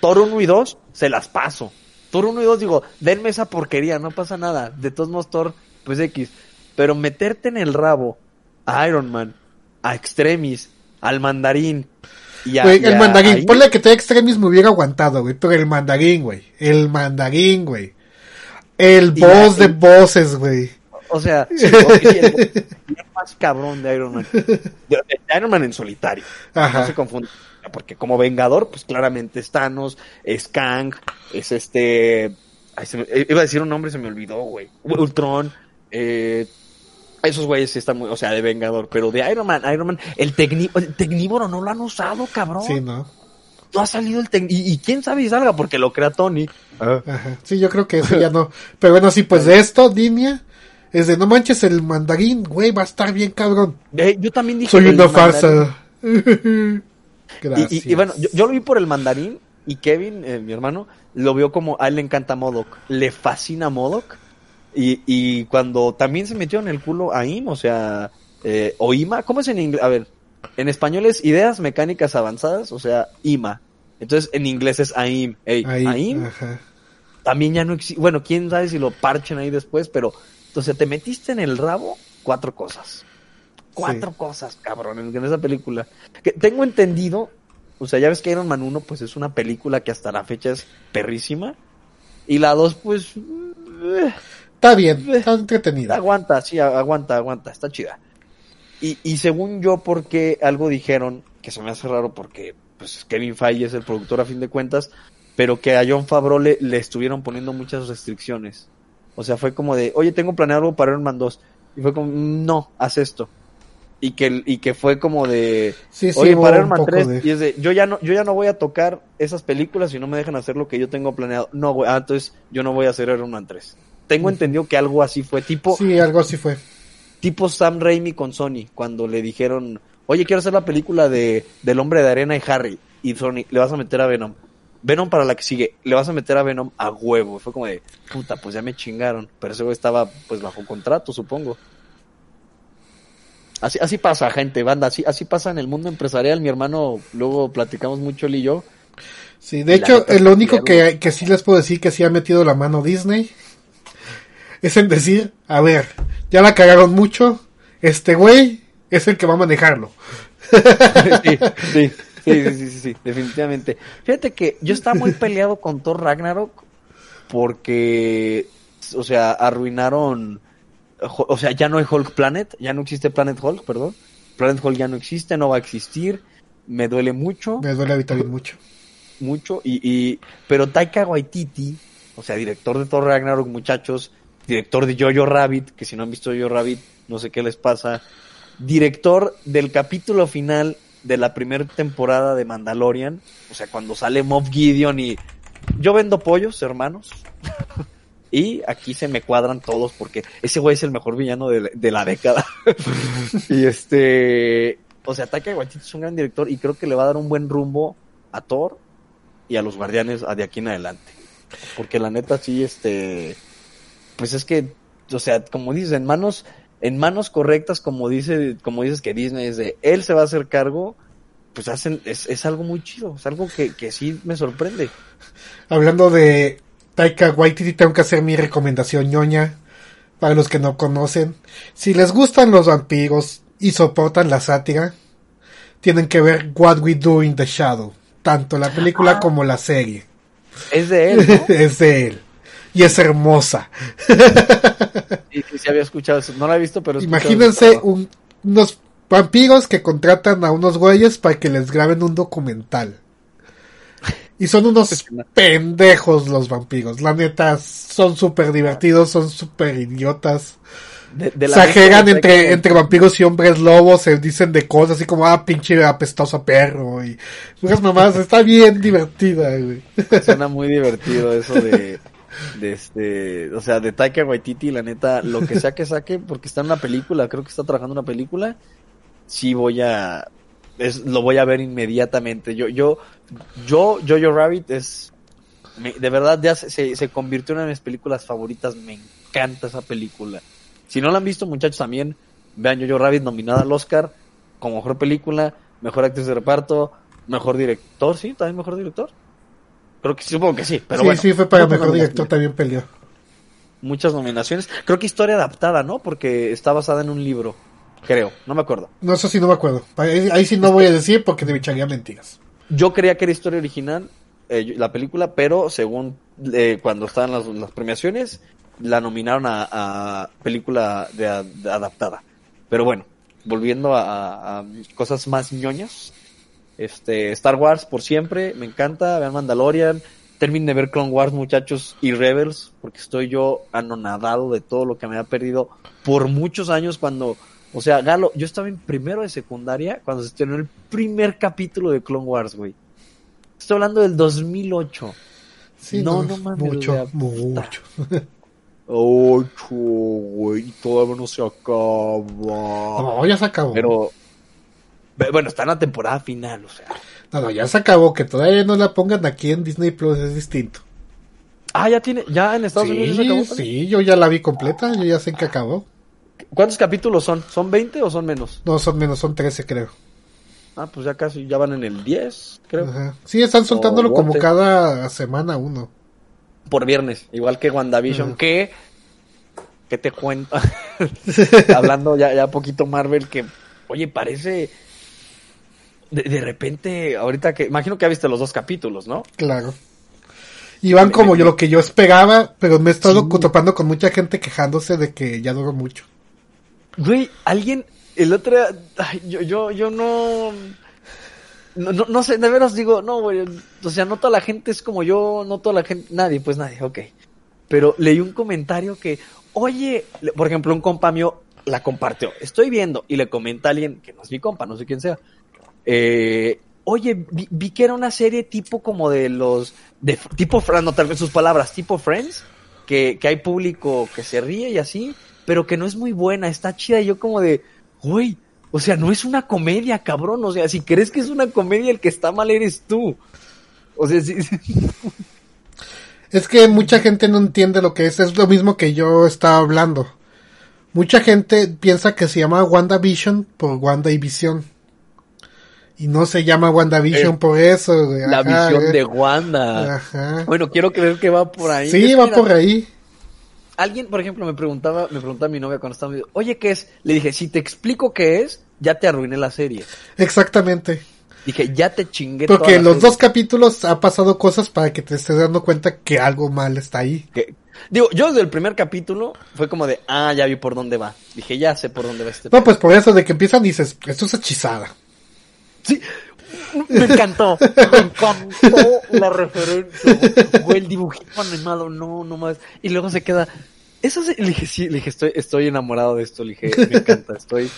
Thor 1 y 2, se las paso. Thor 1 y 2, digo, denme esa porquería, no pasa nada. De todos modos, Thor, pues X. Pero meterte en el rabo a Iron Man, a Extremis, al mandarín, ya, güey, el mandarín, ahí... ponle que te extremis me hubiera aguantado, güey, pero el mandarín, güey, el mandarín, güey. El boss de bosses, güey. O sea, [LAUGHS] sí, el, más cabrón de Iron Man. [LAUGHS] De Iron Man en solitario. Ajá. No se confunde. Porque como Vengador, pues claramente es Thanos, es Kang, es este... Ay, se me, iba a decir un nombre, se me olvidó, güey. Ultron, eh, esos güeyes sí están muy, o sea, de Vengador, pero de Iron Man, Iron Man, el, tecní, el tecnívoro no lo han usado, cabrón. Sí, ¿no? No ha salido el tecnívoro, y, y, quién sabe si salga, porque lo crea Tony. Ah. Ajá. Sí, yo creo que eso ya no. Pero bueno, sí, pues de esto, Dinia, es de no manches el mandarín, güey, va a estar bien cabrón. Eh, yo también dije. Soy una farsa. [LAUGHS] Gracias. Y, y, bueno, yo, yo, lo vi por el mandarín, y Kevin, eh, mi hermano, lo vio como a él le encanta Modoc, le fascina Modoc. Y, y cuando también se metió en el culo AIM, o sea, eh, o IMA, ¿cómo es en inglés? A ver, en español es Ideas Mecánicas Avanzadas, o sea, IMA. Entonces en inglés es AIM. Ey, AIM, también ya no existe. Bueno, quién sabe si lo parchen ahí después, pero entonces te metiste en el rabo cuatro cosas. Cuatro sí. cosas, cabrón, en esa película. Que tengo entendido, o sea, ya ves que Iron Man 1 pues es una película que hasta la fecha es perrísima. Y la 2 pues... Eh, Está bien, está entretenida. Aguanta, sí, aguanta, aguanta, está chida. Y, y según yo, porque algo dijeron, que se me hace raro porque pues Kevin Feige es el productor a fin de cuentas, pero que a John Favreau le, le estuvieron poniendo muchas restricciones. O sea, fue como de, oye, tengo planeado algo para Iron Man 2. Y fue como, no, haz esto. y que, y que fue como de, Sí, sí, oye, para Iron Man poco 3, de- y es de, yo ya no, yo ya no voy a tocar esas películas si no me dejan hacer lo que yo tengo planeado. No, güey, ah, entonces yo no voy a hacer Iron Man 3. Tengo entendido que algo así fue, tipo, Sí, algo así fue. tipo Sam Raimi con Sony, cuando le dijeron, oye, quiero hacer la película de, del hombre de arena y Harry, y Sony, le vas a meter a Venom. Venom para la que sigue, le vas a meter a Venom a huevo. Fue como de, puta, pues ya me chingaron. Pero ese güey estaba, pues, bajo contrato, supongo. Así, así pasa, gente, banda, así, así pasa en el mundo empresarial. Mi hermano, luego platicamos mucho él y yo. Sí, de hecho, lo único que, que sí les puedo decir que sí ha metido la mano Disney es en decir, a ver, ya la cagaron mucho, este güey es el que va a manejarlo. sí, sí, sí, sí, sí, sí, definitivamente. Fíjate que yo estaba muy peleado con Thor Ragnarok porque, o sea, arruinaron, o sea, ya no hay Hulk Planet, ya no existe Planet Hulk, perdón. Planet Hulk ya no existe, no va a existir. Me duele mucho, Me duele a Vitamin mucho. mucho. Y, y, pero Taika Waititi, o sea, director de Thor Ragnarok, muchachos, director de Jojo Rabbit, que si no han visto Jojo Rabbit, no sé qué les pasa. Director del capítulo final de la primera temporada de Mandalorian, o sea, cuando sale Moff Gideon y yo vendo pollos, hermanos. [LAUGHS] Y aquí se me cuadran todos porque ese güey es el mejor villano de, la- década. [LAUGHS] y este, o sea, Taika Waititi es un gran director y creo que le va a dar un buen rumbo a Thor y a los guardianes de aquí en adelante. Porque la neta sí, este, pues es que, o sea, como dices, en manos, en manos correctas, como dice, como dices que Disney es de, él se va a hacer cargo, pues hacen, es, es algo muy chido, es algo que, que sí me sorprende. Hablando de Taika Waititi, tengo que hacer mi recomendación ñoña para los que no conocen. Si les gustan los vampiros y soportan la sátira, tienen que ver What We Do in the Shadow, tanto la película Ah. como la serie. Es de él, ¿no? [LAUGHS] es de él. Y es hermosa. Sí, sí, sí había escuchado eso. No la he visto, pero Imagínense un- unos vampiros que contratan a unos güeyes para que les graben un documental. Y son unos pendejos los vampiros. La neta, son súper divertidos, son súper idiotas. De- de Exageran entre, entre vampiros y hombres lobos, se dicen de cosas así como, ah, pinche apestoso perro. Y unas mamás, está bien divertida, güey. Suena muy divertido eso de, de este, o sea, de Taika Waititi, la neta, lo que sea que saque, porque está en una película, creo que está trabajando una película, sí voy a, es, lo voy a ver inmediatamente. Yo, yo, yo, Jojo Rabbit es, de verdad ya se, se, se convirtió en una de mis películas favoritas, me encanta esa película. Si no la han visto, muchachos, también vean Jojo Rabbit nominada al Oscar como mejor película, mejor actriz de reparto, mejor director, sí, también mejor director. Creo que sí, supongo que sí, pero sí, bueno. sí, fue para mejor director, también peleó. Muchas nominaciones. Creo que historia adaptada, ¿no? Porque está basada en un libro. Creo, no me acuerdo. No, eso sí no me acuerdo. Ahí, ahí sí no voy a decir porque te echaría mentiras. Yo creía que era historia original, eh, la película, pero según eh, cuando estaban las, las premiaciones, la nominaron a, a película de, de adaptada. Pero bueno, volviendo a, a- a cosas más ñoñas. Este, Star Wars por siempre, me encanta, vean Mandalorian, terminen de ver Clone Wars muchachos y Rebels, porque estoy yo anonadado de todo lo que me ha perdido por muchos años cuando, o sea, Galo, yo estaba en primero de secundaria cuando se estrenó el primer capítulo de Clone Wars, güey. Estoy hablando del 2008. Sí, No, no mames, Mucho, mucho. [LAUGHS] Ocho, güey, todavía no se acaba. No, ya se acabó. Pero, bueno, está en la temporada final, o sea. No, no, ya se acabó. Que todavía no la pongan aquí en Disney Plus es distinto. Ah, ya tiene, ya en Estados Unidos se acabó. Sí, también? sí, yo ya la vi completa. Yo ya sé que acabó. ¿Cuántos capítulos son? ¿Son 20 o son menos? No, son menos, son 13 creo. Ah, pues ya casi, ya van en el 10, creo. Ajá. Sí, están soltándolo como cada semana uno. Por viernes, igual que WandaVision, Ajá. que, ¿qué te cuento? [LAUGHS] [LAUGHS] Hablando ya, ya poquito Marvel, que, oye, parece, de, de repente, ahorita que, imagino que ya viste los dos capítulos, ¿no? Claro. Y van como yo lo que yo esperaba, pero me he estado Sí. topando con mucha gente quejándose de que ya duró mucho. Güey, alguien, el otro ay, yo, yo, yo no, no, no, no sé, de veras digo, no, güey, o sea, no toda la gente es como yo, no toda la gente, nadie, pues nadie, ok. Pero leí un comentario que, oye, por ejemplo, un compa mío la compartió. Estoy viendo y le comenta a alguien, que no es mi compa, no sé quién sea. Eh, oye, vi, que era una serie tipo como de los, de tipo, no tal vez sus palabras, tipo Friends, que, hay público que se ríe y así, pero que no es muy buena, está chida y yo como de, güey, o sea, no es una comedia, cabrón, o sea, si crees que es una comedia, el que está mal eres tú. O sea, sí. Es que mucha gente no entiende lo que es, es lo mismo que yo estaba hablando. Mucha gente piensa que se llama WandaVision por Wanda y Visión. Y no se llama WandaVision Eh, por eso. güey. la visión eh. de Wanda. Ajá. Bueno, quiero creer que va por ahí. Sí, Es va por ahí. Alguien, por ejemplo, me preguntaba, me preguntaba mi novia cuando estaba, oye, ¿qué es? Le dije, si te explico qué es, ya te arruiné la serie. Exactamente. Dije, ya te chingué Porque en los serie. dos capítulos ha pasado cosas para que te estés dando cuenta que algo mal está ahí. Que- digo, yo desde el primer capítulo fue como de, ah, ya vi por dónde va. Dije, ya sé por dónde va este. No, pues por eso de que empiezan dices, esto es hechizada. Sí, me encantó. Me encantó la referencia. Fue el dibujito animado, no, no más. Y luego se queda. Eso sí, le dije, sí, le dije, estoy, estoy enamorado de esto, le dije, me encanta, estoy.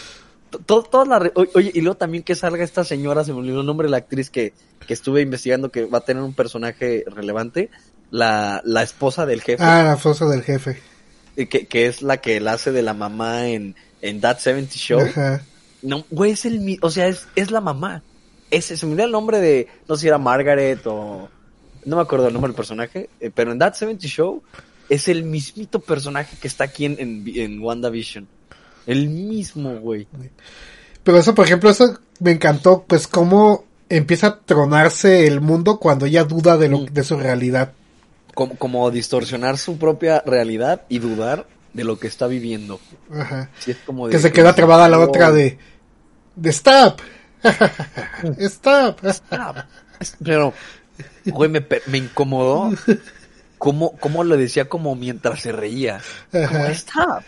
to- to- Todas las re- o- Oye, y luego también que salga esta señora, se me olvidó el nombre de la actriz que, que estuve investigando que va a tener un personaje relevante, la, la esposa del jefe, Ah, la fosa del jefe. eh, que, que es la que la hace de la mamá en, en That 70 Show. Ajá. No, güey, es el mi- o sea, es, es la mamá. Ese, se me olvidó el nombre de, no sé si era Margaret o, no me acuerdo el nombre del personaje, eh, pero en That 70 Show es el mismito personaje que está aquí en, en, en WandaVision. El mismo, güey. Pero eso, por ejemplo, eso me encantó, pues cómo empieza a tronarse el mundo cuando ella duda de, lo, Mm. de su realidad. Como, como distorsionar su propia realidad y dudar de lo que está viviendo. Ajá. Sí, es como de- Que se queda trabada la otra de... De stop. [LAUGHS] stop. Es- Pero, güey, me, me incomodó cómo, cómo lo decía como mientras se reía. Como, stop.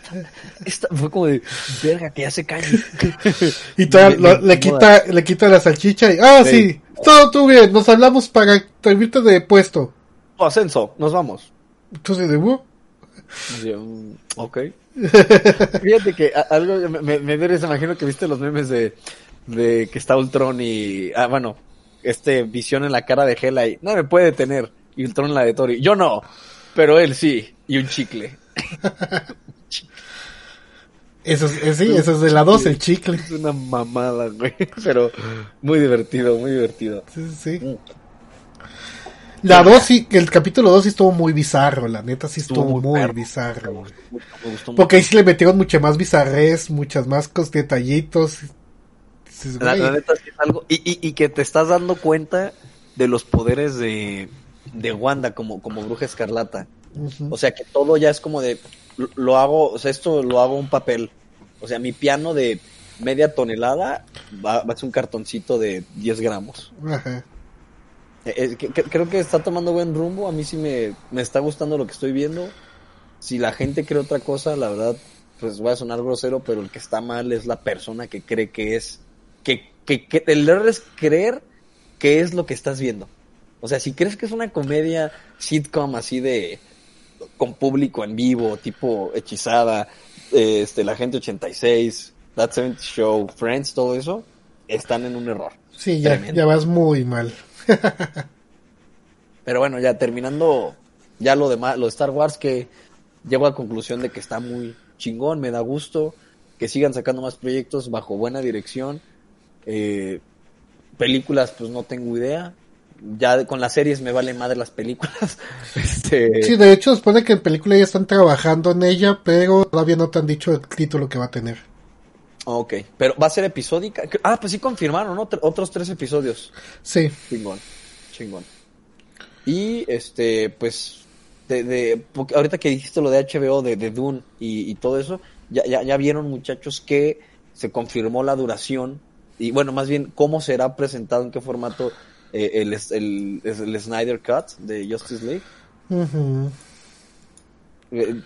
Stop. Fue como de, verga, que ya se cae. [LAUGHS] Y todavía Me- lo- me le incomoda. quita, le quita la salchicha y... Ah, Sí. sí. Todo tú bien. Nos hablamos para servirte de puesto. Oh, ascenso, nos vamos. Entonces, de... Mm, ok. [LAUGHS] Fíjate que algo me, me, me imagino que viste los memes de, de que está Ultron y, ah, bueno, este visión en la cara de Hela y no me puede detener. Y Ultron en la de Tori. Yo no, pero él sí. Y un chicle. [LAUGHS] Eso es, eh, sí, eso es de la 2, el chicle. Es una mamada, güey. Pero muy divertido, muy divertido. Sí, sí, sí. Mm. La 2 sí, el capítulo 2 sí estuvo muy bizarro, la neta sí estuvo, Estuvo muy bizarro. Me gustó. Porque ahí sí le metieron mucha más bizarrez, muchas más detallitos. Dices, La, neta sí es algo. Y, y, y que te estás dando cuenta de los poderes de, de Wanda como, como bruja escarlata. O sea que todo ya es como de. Lo, lo hago, o sea, esto lo hago un papel. O sea, mi piano de media tonelada va, va a ser un cartoncito de 10 gramos. Ajá. Eh, eh, que- que- creo que está tomando buen rumbo. A mí sí me, me está gustando lo que estoy viendo. Si la gente cree otra cosa, la verdad, pues voy a sonar grosero, pero el que está mal es la persona que cree que es. Que, que, que el error es creer que es lo que estás viendo. O sea, si crees que es una comedia sitcom así de. con público en vivo, tipo hechizada, eh, este, la gente 86, That 70 Show, Friends, todo eso, están en un error. Sí, ya, ya vas muy mal. Pero bueno, ya terminando ya lo demás, lo de Star Wars que llego a conclusión de que está muy chingón, me da gusto que sigan sacando más proyectos bajo buena dirección. Eh, películas, pues no tengo idea. Ya con las series me vale madre las películas. [LAUGHS] Este, Sí, de hecho, de que en película ya están trabajando en ella, pero todavía no te han dicho el título que va a tener. Ok, pero va a ser episódica. Ah, pues sí confirmaron, ¿no? Tr- Otros tres episodios. Sí, Chingón, chingón. Y este, pues, de, de, ahorita que dijiste lo de HBO, de, de Dune y, y todo eso, ya, ya, ya vieron muchachos que se confirmó la duración y bueno, más bien cómo será presentado, en qué formato eh, el, el, el, Snyder Cut de Justice League. Eh,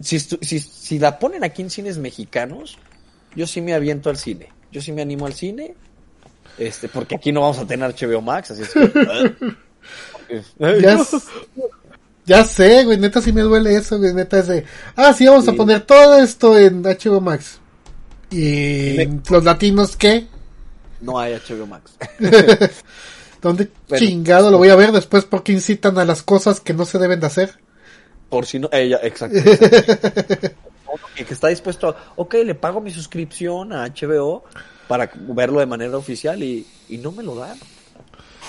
si, si, si la ponen aquí en cines mexicanos, yo sí me aviento al cine. Yo sí me animo al cine. Este, porque aquí no vamos a tener HBO Max, así es que. [LAUGHS] eh, [LAUGHS] Ya, sé, güey, neta sí me duele eso, güey, neta es de, ah, sí, vamos a poner todo esto en HBO Max. ¿Y los latinos qué? No hay HBO Max. [LAUGHS] ¿Dónde chingado lo voy a ver después porque incitan a las cosas que no se deben de hacer? Por si no, ella, exacto. Que está dispuesto a, ok, le pago mi suscripción a HBO para verlo de manera oficial y, y no me lo dan.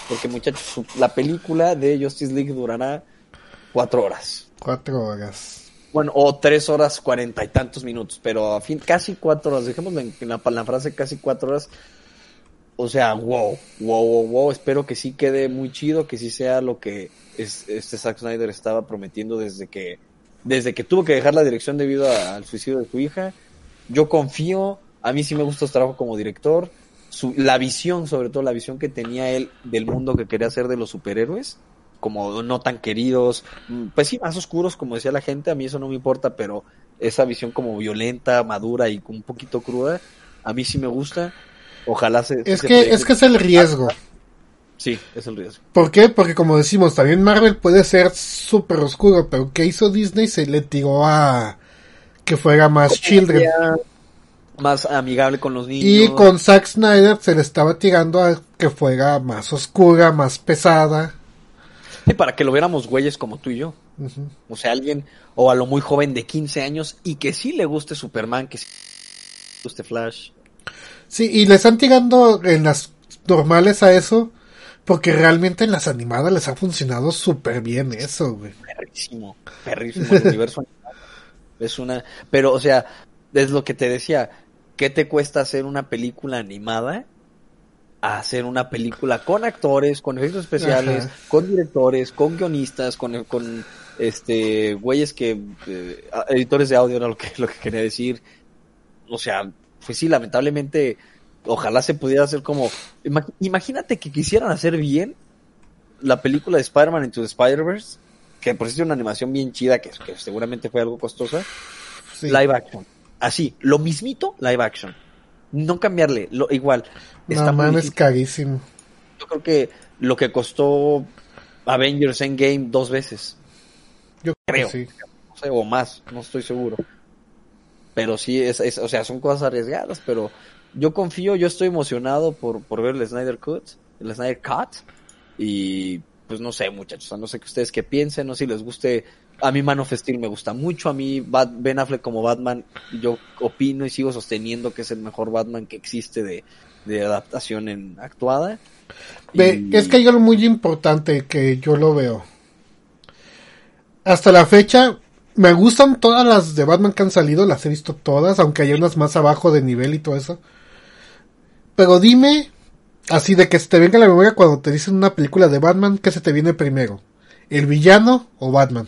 Porque muchachos, la película de Justice League durará cuatro horas. Cuatro horas. Bueno, o tres horas cuarenta y tantos minutos, pero a fin, casi cuatro horas, dejémoslo en, la, la, frase casi cuatro horas. O sea, wow, wow, wow, wow, espero que sí quede muy chido, que sí sea lo que es, este Zack Snyder estaba prometiendo desde que, desde que tuvo que dejar la dirección debido al suicidio de su hija. Yo confío, a mí sí me gusta su trabajo como director, su, la visión, sobre todo la visión que tenía él del mundo que quería hacer de los superhéroes, como no tan queridos, mm, pues sí, más oscuros, como decía la gente, a mí eso no me importa, pero esa visión como violenta, madura y un poquito cruda, a mí sí me gusta. Ojalá se... Es que, es que es el riesgo. Sí, es el riesgo. ¿Por qué? Porque como decimos, también Marvel puede ser súper oscuro, pero ¿qué hizo Disney? Se le tiró a que fuera más Children más amigable con los niños. Y con Zack Snyder se le estaba tirando a que fuera más oscura, más pesada. Y para que lo viéramos güeyes como tú y yo. O sea, alguien, o a lo muy joven de 15 años y que sí le guste Superman, que sí le guste Flash. Sí, y le están tirando en las normales a eso, porque realmente en las animadas les ha funcionado súper bien eso, güey. Perrísimo, perrísimo el universo Es una, pero o sea, es lo que te decía, ¿qué te cuesta hacer una película animada? A hacer una película con actores, con efectos especiales, con directores, con guionistas, con, con este güeyes que eh, editores de audio era lo que lo que quería decir. O sea, pues sí, lamentablemente ojalá se pudiera hacer como imagínate que quisieran hacer bien la película de Spider-Man Into the Spider-Verse, que por sí es una animación bien chida que, seguramente fue algo costosa. Live action Así, lo mismito, live action. No cambiarle, lo igual. Está no es carísimo. Yo creo que lo que costó Avengers Endgame dos veces. Yo creo. sí. No sé, o más, no estoy seguro. Pero sí, es, es, o sea, son cosas arriesgadas, pero yo confío, yo estoy emocionado por, por ver el Snyder Cut, el Snyder Cut, y pues no sé, muchachos, no sé que ustedes qué piensen, no sé si les guste a mí Man of Steel me gusta mucho, a mí Ben Affleck como Batman, yo opino y sigo sosteniendo que es el mejor Batman que existe de, adaptación en actuada. Es que hay algo muy importante que yo lo veo. Hasta la fecha, me gustan todas las de Batman que han salido, las he visto todas, aunque hay unas más abajo de nivel y todo eso. Pero dime, así de que se te venga la memoria cuando te dicen una película de Batman, ¿qué se te viene primero? ¿El villano o Batman?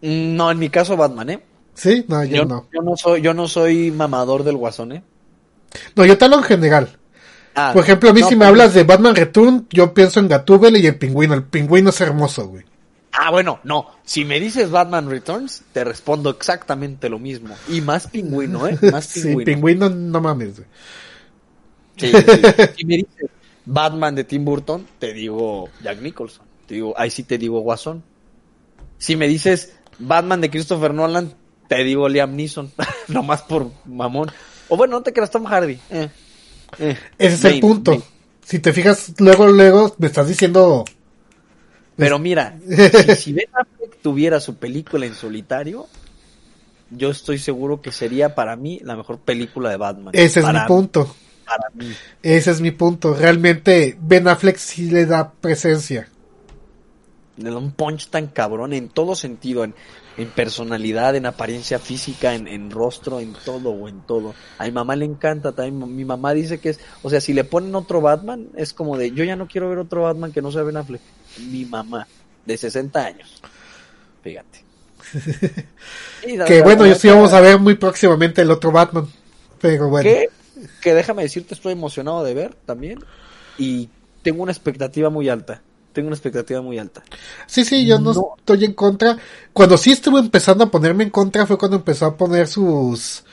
No, en mi caso Batman, ¿eh? Sí, no, yo, no. Yo no soy, yo no soy mamador del guasón, ¿eh? No, yo te hablo en general. Ah, Por ejemplo, a mí si me hablas de Batman Return, yo pienso en Gatúbel y el pingüino. El pingüino es hermoso, güey. Ah, bueno, no. Si me dices Batman Returns, te respondo exactamente lo mismo. Y más pingüino, ¿eh? Más [LAUGHS] pingüino. sí, pingüino no mames, güey. Sí, Si me dices Batman de Tim Burton, te digo Jack Nicholson. Te digo, ahí sí te digo Guasón. Si me dices Batman de Christopher Nolan, te digo Liam Neeson, [LAUGHS] nomás por mamón. O bueno, no te creas Tom Hardy. Eh, eh. Ese es el punto. Si te fijas, luego, luego me estás diciendo... Pero mira, [LAUGHS] si, Ben Affleck tuviera su película en solitario, yo estoy seguro que sería para mí la mejor película de Batman. Ese es mi punto. Para mí. Ese es mi punto. Realmente Ben Affleck sí le da presencia le da un punch tan cabrón en todo sentido, en, en personalidad, en apariencia física, en, en, rostro, en todo o en todo. A mi mamá le encanta también, mi mamá dice que es, o sea, si le ponen otro Batman, es como de, yo ya no quiero ver otro Batman que no sea Ben Affleck. Mi mamá, de 60 años. Fíjate. [LAUGHS] que bueno, yo sí vamos a ver muy próximamente el otro Batman. Pero bueno. Que, que déjame decirte, estoy emocionado de ver también. Y tengo una expectativa muy alta tengo una expectativa muy alta. Sí, sí, yo no, estoy en contra. Cuando sí estuve empezando a ponerme en contra fue cuando empezó a poner sus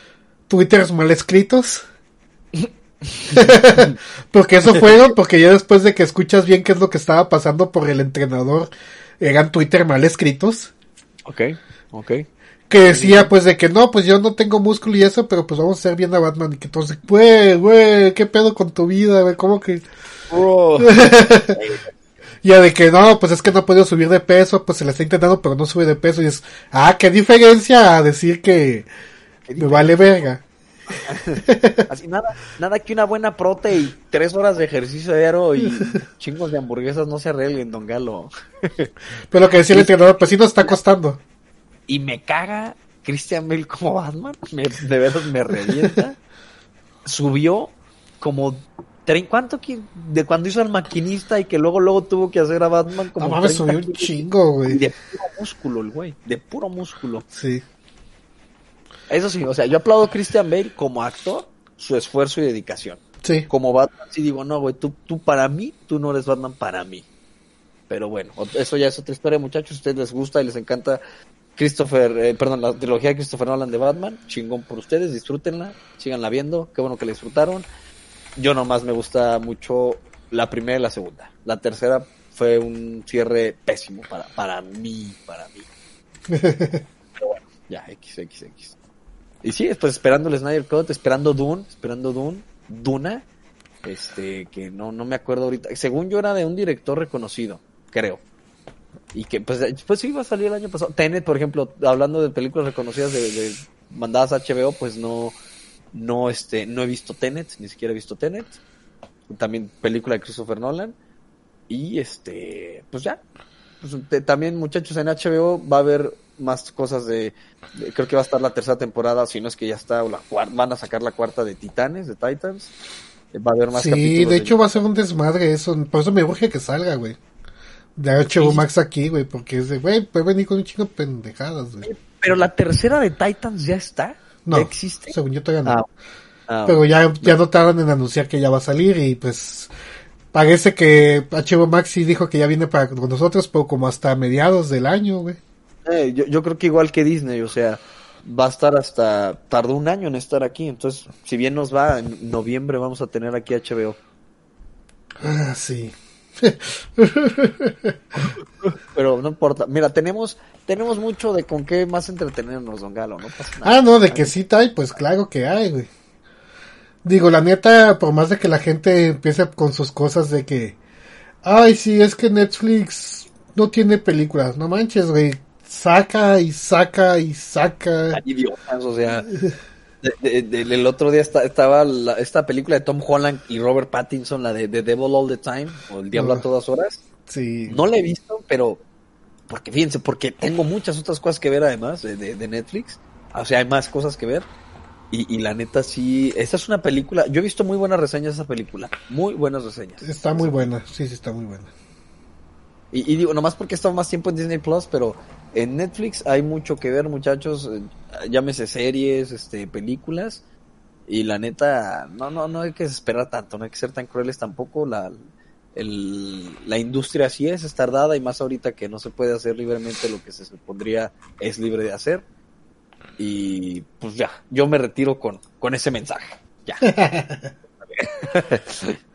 twitters mal escritos. [LAUGHS] porque eso fue, porque ya después de que escuchas bien qué es lo que estaba pasando por el entrenador, eran Twitter mal escritos. Ok, ok. que decía pues de que no, pues yo no tengo músculo y eso, pero pues vamos a hacer bien a Batman y que entonces, güey, güey, ¿qué pedo con tu vida, güey? ¿Cómo que? Bro. [LAUGHS] Ya de que no, pues es que no ha podido subir de peso, pues se le está intentando, pero no sube de peso. Y es, ah, qué diferencia a decir que me vale verga. [LAUGHS] Así nada, nada que una buena prote y tres horas de ejercicio diario y chingos de hamburguesas no se arreglen, don Galo. [LAUGHS] Pero lo que decía el entrenador, pues sí nos está costando. Y me caga Christian Bale como Batman, me- de veras me revienta. [LAUGHS] Subió como ¿Cuánto de cuando hizo al maquinista y que luego luego tuvo que hacer a Batman como No mames, 30 subió un chingo, güey. de puro músculo el güey, de puro músculo. Sí. Eso sí, o sea, yo aplaudo a Christian Bale como actor, su esfuerzo y dedicación. Sí. Como Batman, sí digo, no, güey, tú, tú para mí, tú no eres Batman para mí. Pero bueno, eso ya es otra historia, muchachos. Si a ustedes les gusta y les encanta Christopher, eh, perdón, la trilogía de Christopher Nolan de Batman, chingón por ustedes, disfrútenla, síganla viendo, qué bueno que la disfrutaron. Yo nomás me gusta mucho la primera y la segunda. La tercera fue un cierre pésimo para, para mí, para mí. [LAUGHS] Pero bueno, ya, X, X, X. Y sí, pues esperando el Snyder Cut, esperando Dune, esperando Dune, Duna, este, que no, no me acuerdo ahorita. Según yo era de un director reconocido, creo. Y que pues, pues sí iba a salir el año pasado. Tenet, por ejemplo, hablando de películas reconocidas de, de mandadas a HBO, pues no, no, este, no he visto Tenet, ni siquiera he visto Tenet. También película de Christopher Nolan. Y este, pues ya. Pues, te- también, muchachos, en HBO va a haber más cosas de, de- Creo que va a estar la tercera temporada, si no es que ya está, o la van a sacar la cuarta de Titanes, de Titans. Eh, Va a haber más Sí, de hecho va a ser un desmadre eso. Por eso me urge que salga, güey. De HBO Sí. Max aquí, güey, porque es de, güey, puede venir con un chingo de pendejadas, güey. Pero la tercera de Titans ya está. No, según yo todavía no. Ah, ah, Pero ya, ya no tardan en anunciar que ya va a salir y pues parece que HBO Max sí dijo que ya viene para con nosotros, pero como hasta mediados del año, güey. eh, yo, yo creo que igual que Disney, o sea, va a estar hasta. Tardó un año en estar aquí. Entonces, si bien nos va, en noviembre vamos a tener aquí HBO. Ah, sí. [LAUGHS] Pero no importa. Mira, tenemos tenemos mucho de con qué más entretenernos, don Galo. No pasa nada. Ah, no, de que sí hay, pues claro que hay, güey. Digo, la neta, por más de que la gente empiece con sus cosas de que, ay, sí, es que Netflix no tiene películas, no manches, güey, saca y saca y saca. Ay, idiotas, o sea. De- de- de- el otro día esta- estaba la- esta película de Tom Holland y Robert Pattinson, la de The Devil All the Time, o El Diablo a todas horas. Sí. No la he visto, pero porque fíjense, porque tengo muchas otras cosas que ver además de, de- de Netflix. O sea, hay más cosas que ver. Y, y la neta sí, esta es una película. Yo he visto muy buenas reseñas de esa película, muy buenas reseñas. Está muy buena, sí, sí, está muy buena. Y, y digo, nomás porque he estado más tiempo en Disney Plus, pero en Netflix hay mucho que ver, muchachos. eh, Llámese series, este, películas. Y la neta, no, no, no hay que esperar tanto, no hay que ser tan crueles tampoco. La, el- la industria así es, es tardada y más ahorita que no se puede hacer libremente lo que se supondría es libre de hacer. Y pues ya, yo me retiro con, con ese mensaje. Ya. [LAUGHS] [LAUGHS]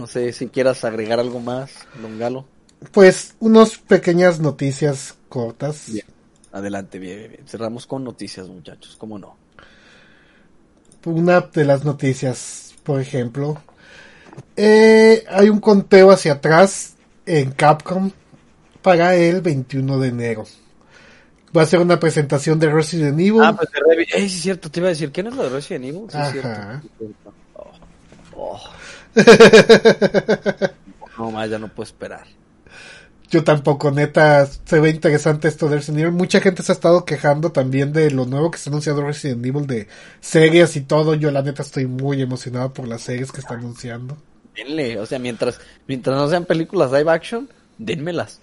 no sé si quieras agregar algo más, don Galo. Pues, unas pequeñas noticias cortas. Bien. Adelante, bien, bien. Cerramos con noticias, muchachos, ¿cómo no? Una de las noticias, por ejemplo, eh, hay un conteo hacia atrás en Capcom para el 21 de enero. Va a ser una presentación de Resident Evil. Ah, pues de Eh, sí es cierto, te iba a decir, ¿qué no es lo de Resident Evil? Sí, es Ajá. cierto. sí es cierto. Oh, oh. [LAUGHS] No más, ya no puedo esperar. Yo tampoco, neta, se ve interesante esto de Resident Evil. Mucha gente se ha estado quejando también de lo nuevo que se ha anunciado Resident Evil, de series y todo. Yo la neta estoy muy emocionado por las series que está anunciando. Denle, o sea, mientras, mientras no sean películas live action, denmelas.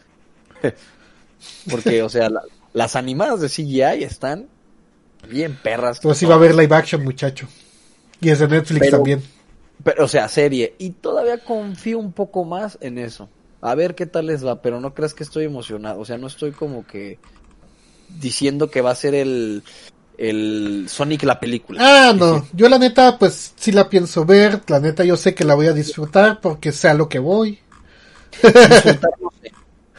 [LAUGHS] Porque, o sea, la- las animadas de CGI están bien perras. Entonces sí va a haber live action, muchacho. Y es de Netflix Pero- también. Pero, o sea, serie. Y todavía confío un poco más en eso. A ver qué tal les va, pero no creas que estoy emocionado. O sea, no estoy como que diciendo que va a ser el, el Sonic la película. Ah, no. Yo la neta, pues sí la pienso ver. La neta yo sé que la voy a disfrutar porque sé a lo que voy. Disfrutar, no sé.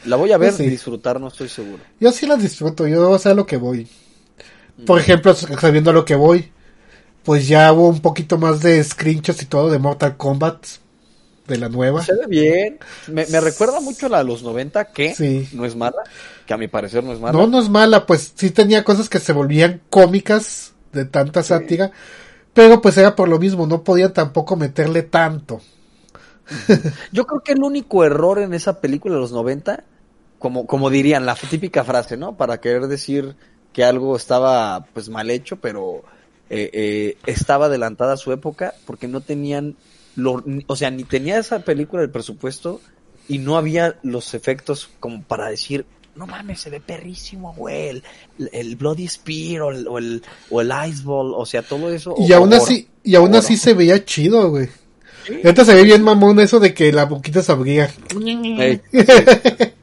La voy a ver sí. y disfrutar, no estoy seguro. Yo sí las disfruto, yo sé a lo que voy. Por ejemplo, sabiendo a lo que voy, pues ya hubo un poquito más de screenshots y todo de Mortal Kombat, de la nueva. Se ve bien. Me, me recuerda mucho a la de los 90, que Sí. no es mala, que a mi parecer no es mala. No, no es mala, pues sí tenía cosas que se volvían cómicas de tanta sátira, pero pues era por lo mismo, no podía tampoco meterle tanto. [LAUGHS] Yo creo que el único error en esa película de los 90, como, como dirían, la típica frase, ¿no? Para querer decir que algo estaba pues mal hecho, pero eh, eh, estaba adelantada a su época porque no tenían, lo, o sea, ni tenía esa película el presupuesto y no había los efectos como para decir, no mames, se ve perrísimo, güey, el, el Bloody Spear o el, o el, o el Ice Ball, o sea, todo eso. Y o- aún así, y aún así se veía chido, güey. Ahorita se ve bien mamón eso de que la boquita se abría. Sí, [LAUGHS]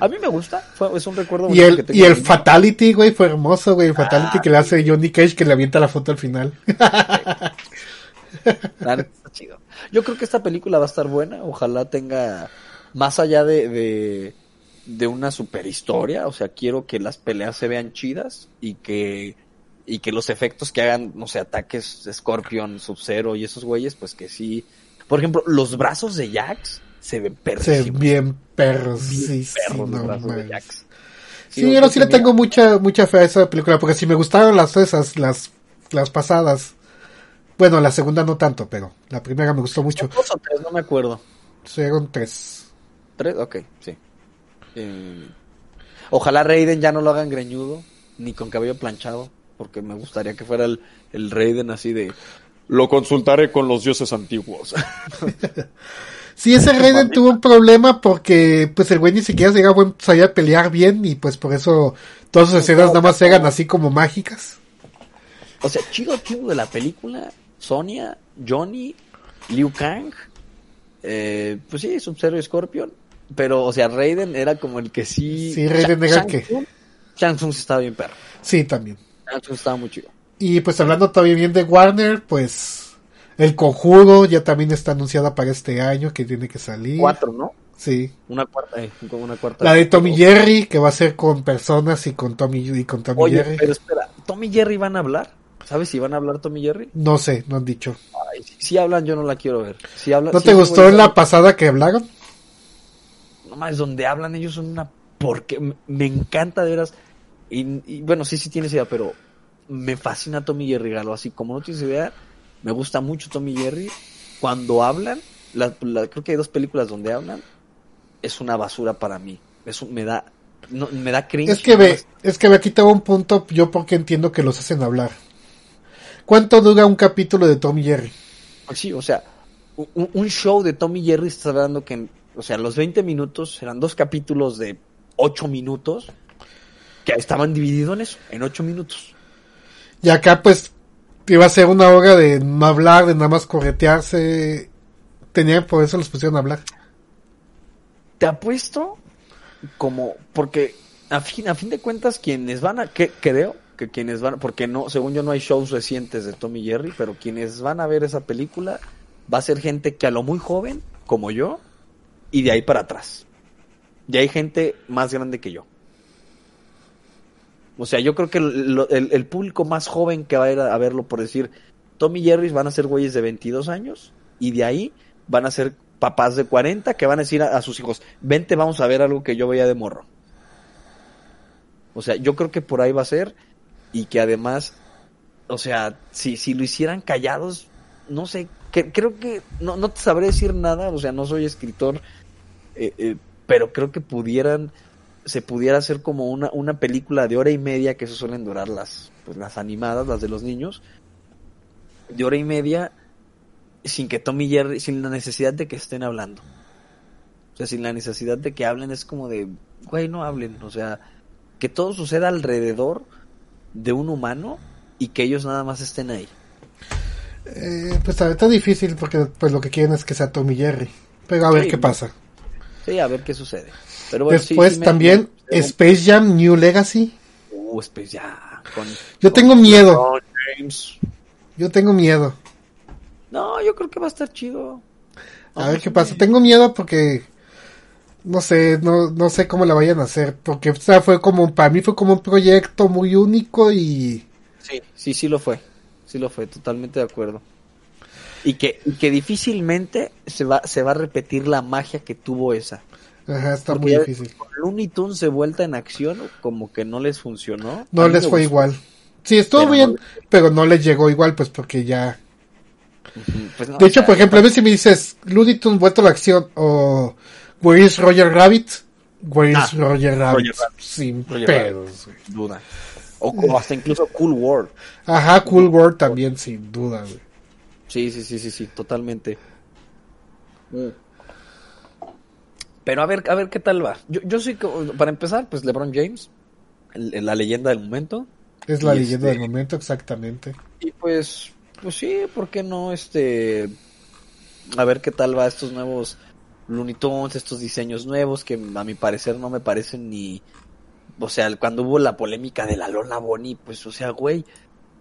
a mí me gusta, fue, es un recuerdo Y bonito el, que tengo y el. Fatality, güey, fue hermoso, güey. El Fatality Ah, que le hace Johnny Cage que le avienta la foto al final. Está chido. Yo creo que esta película va a estar buena, ojalá tenga más allá de, de, de una super historia, o sea, quiero que las peleas se vean chidas y que y que los efectos que hagan, no sé, ataques Scorpion, Sub-Zero y esos güeyes, pues que sí. Por ejemplo, los brazos de Jax se ven Se perrísimos. bien perros, sí, sí, perros no de. Jax. Sí, yo yo creo sí le tengo mucha, mucha fe a esa película, porque si me gustaron las esas, las, las pasadas. Bueno, la segunda no tanto, pero la primera me gustó mucho. Dos o tres, no me acuerdo. Fueron tres. ¿Tres? Ok, sí. Eh, ojalá Raiden ya no lo hagan greñudo, ni con cabello planchado, porque me gustaría que fuera el, el Raiden así de... Lo consultaré con los dioses antiguos. [LAUGHS] Sí, ese Raiden tuvo un problema porque pues el güey ni siquiera llegaba buen, sabía pelear bien y pues por eso todas sus escenas nada más eran así como mágicas. o sea, chido, chido de la película, Sonia, Johnny, Liu Kang, eh, pues sí, Sub-Zero Scorpion, pero, o sea, Raiden era como el que sí... Sí, Raiden era el que- Shang Tsung- estaba bien perro. Sí, también. Shang Tsung estaba muy chido. Y pues hablando todavía bien de Warner, pues el conjuro ya también está anunciada para este año que tiene que salir. Cuatro, ¿no? Sí. Una cuarta, eh, como una cuarta. La de Tommy Jerry, que va a ser con personas y con Tommy y con Tommy Oye, Jerry. pero espera, ¿Tommy Jerry van a hablar? ¿Sabes si van a hablar Tommy Jerry? No sé, no han dicho. Ay, si, si hablan, yo no la quiero ver. Si hablan, ¿No si te gustó güeyes la pasada que hablaron? No más, donde hablan ellos son una porque me, encanta de veras. Y, y, bueno, sí, sí tienes idea, pero me fascina Tommy Jerry Galo. Así como no tienes idea, me gusta mucho Tommy Jerry. Cuando hablan, la- la- creo que hay dos películas donde hablan, es una basura para mí. Eso me da, no, me da cringe. Es que ve, es que ve, aquí un punto, yo porque entiendo que los hacen hablar. ¿Cuánto dura un capítulo de Tommy Jerry? Sí, o sea, un, un show de Tommy Jerry está hablando que, o sea, los 20 minutos eran dos capítulos de 8 minutos que estaban divididos en eso, en 8 minutos. Y acá pues iba a ser una hora de no hablar, de nada más corretearse. Tenían, por eso los pusieron a hablar. Te apuesto como, porque a fin, a fin de cuentas quienes van a, que, creo que quienes van, porque no, según yo no hay shows recientes de Tommy Jerry, pero quienes van a ver esa película va a ser gente que a lo muy joven, como yo, y de ahí para atrás. Y hay gente más grande que yo. O sea, yo creo que el, público más joven que va a ir a verlo, por decir, Tommy y Jerry van a ser güeyes de 22 años, y de ahí van a ser papás de 40 que van a decir a, a sus hijos, vente, vamos a ver algo que yo veía de morro. O sea, yo creo que por ahí va a ser, y que además, o sea, si, si lo hicieran callados, no sé, que, creo que, no, no te sabré decir nada, o sea, no soy escritor, eh, eh, pero creo que pudieran, se pudiera hacer como una, una película de hora y media, que eso suelen durar las, pues, las animadas, las de los niños, de hora y media, sin que Tommy y Jerry, sin la necesidad de que estén hablando. O sea, sin la necesidad de que hablen, es como de, güey, no hablen, o sea, que todo suceda alrededor de un humano y que ellos nada más estén ahí. Eh, pues está difícil porque pues lo que quieren es que sea Tommy Jerry. Pero a ver qué pasa. Sí, a ver qué sucede. Pero bueno, sí, Después sí me- también me- Space Jam New Legacy. Uh, Space ya. Con, Yo con tengo miedo. James. Yo tengo miedo. No, yo creo que va a estar chido. A ver qué sí, pasa. Tengo miedo porque no sé, no, no sé cómo la vayan a hacer, porque o sea, fue como, para mí fue como un proyecto muy único y... Sí, sí, sí lo fue, sí lo fue, totalmente de acuerdo. Y que, y que difícilmente se va, se va a repetir la magia que tuvo esa. Ajá, está Porque muy difícil. Looney Tunes de vuelta en acción, como que no les funcionó. No les fue gustó. igual. Sí, estuvo Pero bien, no- pero no les llegó igual, pues porque ya... Pues no, De hecho, sea, por ejemplo, a veces si me dices Looney Tunes vuelto a la acción o Where is Roger Rabbit? Where is Ah, Roger Rabbit? Roger Rabbit. Sin Roger pedos. güey. duda. O, o hasta incluso Cool World. Ajá, Cool World también, sin duda, güey. Sí, sí, sí, sí, sí, totalmente. Mm. Pero a ver, a ver qué tal va. Yo, yo sí que, para empezar, pues LeBron James, el- la leyenda del momento. Es la leyenda este- del momento, exactamente. Y pues, pues sí, ¿por qué no? Este, a ver qué tal va estos nuevos Looney Tunes, estos diseños nuevos que a mi parecer no me parecen ni, o sea, cuando hubo la polémica de la Lola Bonnie, pues, o sea, güey,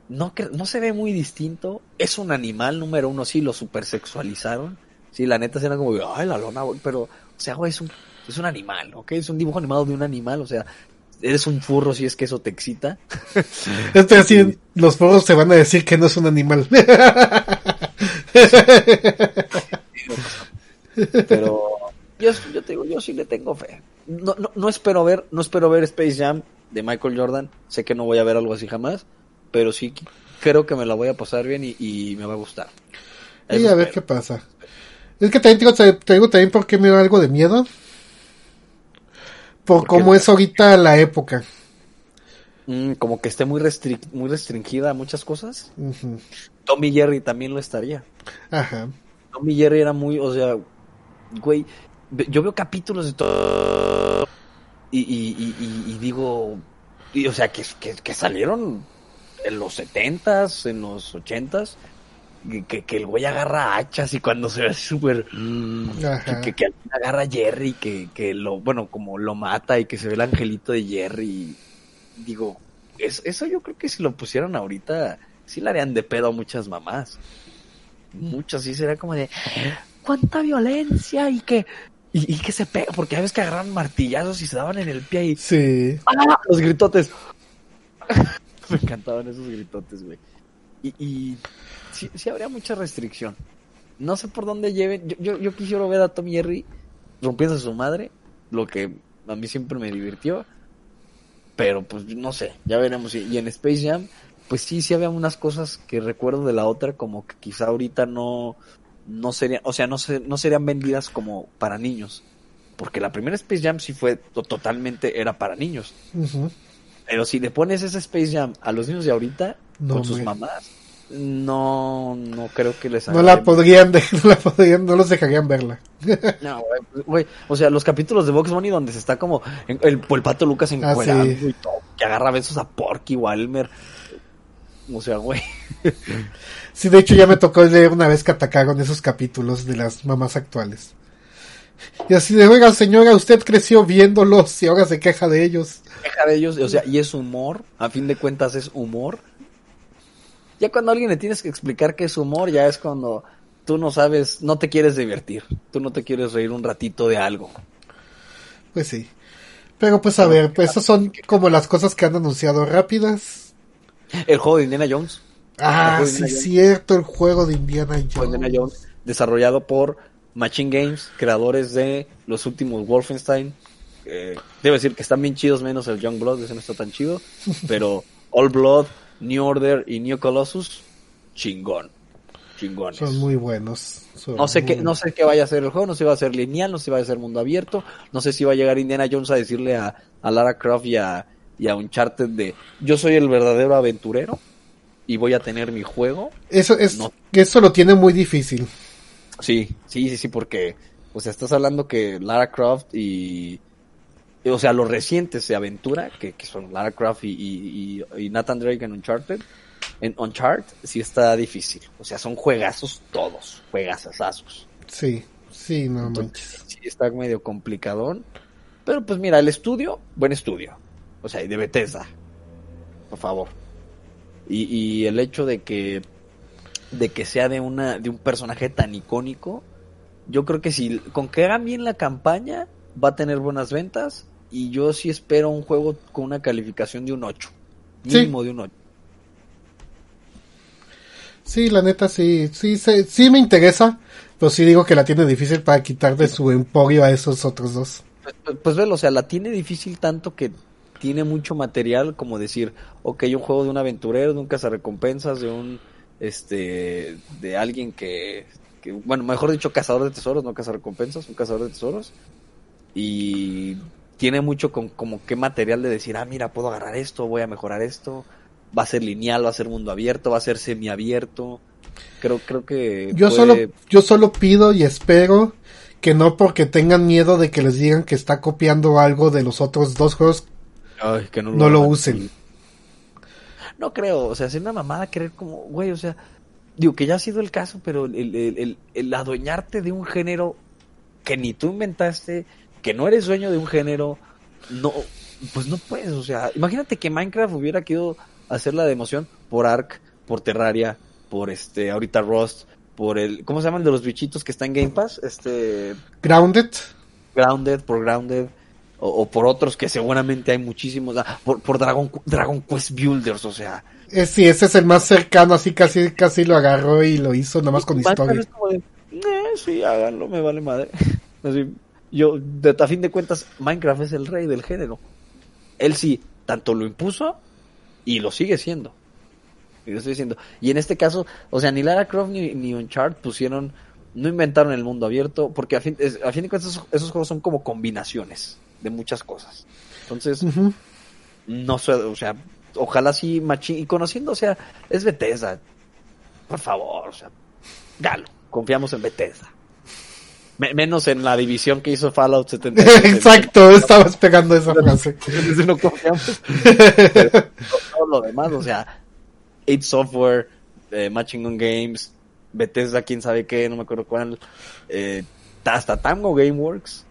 no, no se ve muy distinto. Es un animal, número uno, sí, lo supersexualizaron. Sí, la neta era como, ay, la Lola Bonnie, pero, sea, güey, es un, es un animal, ¿ok? Es un dibujo animado de un animal, o sea, eres un furro si es que eso te excita. [LAUGHS] Este así, los foros se van a decir que no es un animal. [LAUGHS] Pero yo, yo te digo, yo sí le tengo fe. No, no, no espero ver, no espero ver Space Jam de Michael Jordan. Sé que no voy a ver algo así jamás, pero sí creo que me la voy a pasar bien y, y me va a gustar. y a ver qué pasa. Es que también te digo, te digo también porque me da algo de miedo. Por cómo es ahorita la época. Mm, como que esté muy, restri- muy restringida a muchas cosas. Tommy Jerry también lo estaría. Ajá. Tommy Jerry era muy, o sea, güey, yo veo capítulos de todo y, y, y, y- y digo, o sea, que, que, que salieron en los setentas, en los ochentas, que, que, el güey agarra hachas y cuando se ve así súper, Ajá. que, que, agarra a Jerry, que, que lo, bueno, como lo mata y que se ve el angelito de Jerry, digo, es- eso yo creo que si lo pusieran ahorita, sí le harían de pedo a muchas mamás. Muchas, sí sería como de, cuánta violencia y que, y, y que se pega, porque a veces que agarran martillazos y se daban en el pie y, Sí. ¡ah! Los gritotes. [LAUGHS] Me encantaban esos gritotes, güey. Y, y sí, sí habría mucha restricción. No sé por dónde lleven. Yo, yo, yo quisiera ver a Tom Jerry rompiendo a su madre, lo que a mí siempre me divirtió. Pero pues no sé, ya veremos. Y, en Space Jam, pues sí, sí había unas cosas que recuerdo de la otra, como que quizá ahorita no, no serían, o sea, no, se, no serían vendidas como para niños. Porque la primera Space Jam sí fue to- totalmente, era para niños. Pero si le pones ese Space Jam a los niños de ahorita, No, con sus mamás, no, no creo que les No la podrían, de- [LAUGHS] no la podrían, no los dejarían verla. No, güey, o sea, los capítulos de Box Bunny donde se está como el, el pato Lucas Ah, encuerando sí. y todo, que agarra besos a Porky Elmer. O sea, güey. [LAUGHS] Sí, de hecho ya me tocó leer una vez que atacaron esos capítulos de las mamás actuales. Y así de, oiga señora, usted creció viéndolos y ahora se queja de ellos. Deja de ellos, o sea, y es humor, a fin de cuentas es humor. Ya cuando a alguien le tienes que explicar qué es humor, ya es cuando tú no sabes, no te quieres divertir, tú no te quieres reír un ratito de algo. Pues sí. Pero pues a ver, pues esas son como las cosas que han anunciado rápidas. El juego de Indiana Jones, Ah, sí, Jones. cierto, el juego de Indiana de Jones. Indiana Jones, desarrollado por Machine Games, creadores de los últimos Wolfenstein. Eh, debo decir que están bien chidos, menos el Young Blood, ese no está tan chido. [LAUGHS] Pero All Blood, New Order y New Colossus, chingón. Chingones. Son muy buenos. son No sé qué, no sé qué vaya a ser el juego, no sé si va a ser lineal, no sé si va a ser mundo abierto, no sé si va a llegar Indiana Jones a decirle a, a Lara Croft y a, y a Uncharted de yo soy el verdadero aventurero y voy a tener mi juego. Eso es, No. eso lo tiene muy difícil. Sí, sí, sí, sí, porque, o sea, estás hablando que Lara Croft y, o sea, los recientes de aventura, que, que son Lara Croft y, y, y- Nathan Drake en Uncharted, en Uncharted sí está difícil, o sea, son juegazos todos, juegazazazos. Sí, sí, no Entonces, manches. sí está medio complicadón, pero pues mira, el estudio, buen estudio, o sea, y de Bethesda, por favor. Y, y el hecho de que de que sea de una de un personaje tan icónico, yo creo que si con que hagan bien la campaña, va a tener buenas ventas y yo sí espero un juego con una calificación de un 8. Sí. Mínimo de un 8. Sí, la neta sí, sí, sí, sí me interesa, pero sí digo que la tiene difícil para quitar de su emporio a esos otros dos. Pues, pues velo, o sea, la tiene difícil tanto que tiene mucho material como decir, ok, un juego de un aventurero, de un cazarrecompensas, de un, este, de alguien que, que, bueno, mejor dicho, cazador de tesoros, no cazarrecompensas, un cazador de tesoros. Y tiene mucho con como qué material de decir, ah, mira, puedo agarrar esto, voy a mejorar esto, va a ser lineal, va a ser mundo abierto, va a ser semiabierto. Creo, creo que Yo puede- solo, yo solo pido y espero que no porque tengan miedo de que les digan que está copiando algo de los otros dos juegos, Ay, que no no lo usen. No creo, o sea, es una mamada creer como, güey, o sea, digo que ya ha sido el caso, pero el, el, el- el adueñarte de un género que ni tú inventaste, que no eres dueño de un género, no, pues no puedes, o sea, imagínate que Minecraft hubiera querido hacer la de emoción por Ark, por Terraria, por este, ahorita Rust, por el, ¿cómo se llama el de los bichitos que está en Game Pass? Este, Grounded, Grounded, por Grounded, o, o por otros que seguramente hay muchísimos, ah, por, por Dragon, Dragon Quest Builders, o sea, eh, sí, ese es el más cercano, así casi, casi lo agarró y lo hizo nada más con historia. "Eh, sí, háganlo, me vale madre. [LAUGHS] Así, yo, de, a fin de cuentas, Minecraft es el rey del género. Él sí, tanto lo impuso y lo sigue siendo. Y lo estoy diciendo. Y en este caso, o sea, ni Lara Croft ni, ni Uncharted pusieron, no inventaron el mundo abierto, porque a fin, es- a fin de cuentas esos, esos juegos son como combinaciones de muchas cosas. Entonces, no sé, o sea, ojalá sí machín, y conociendo, o sea, es Bethesda, por favor, o sea, galo, confiamos en Bethesda. Me- menos en la división que hizo Fallout 76. [LAUGHS] Exacto, estaba esperando esa frase. [LAUGHS] No confiamos. [LAUGHS] Pero todo lo demás, o sea, 8 Software, eh, Matching on Games, Bethesda, quién sabe qué, no me acuerdo cuál, eh, hasta Tango Gameworks.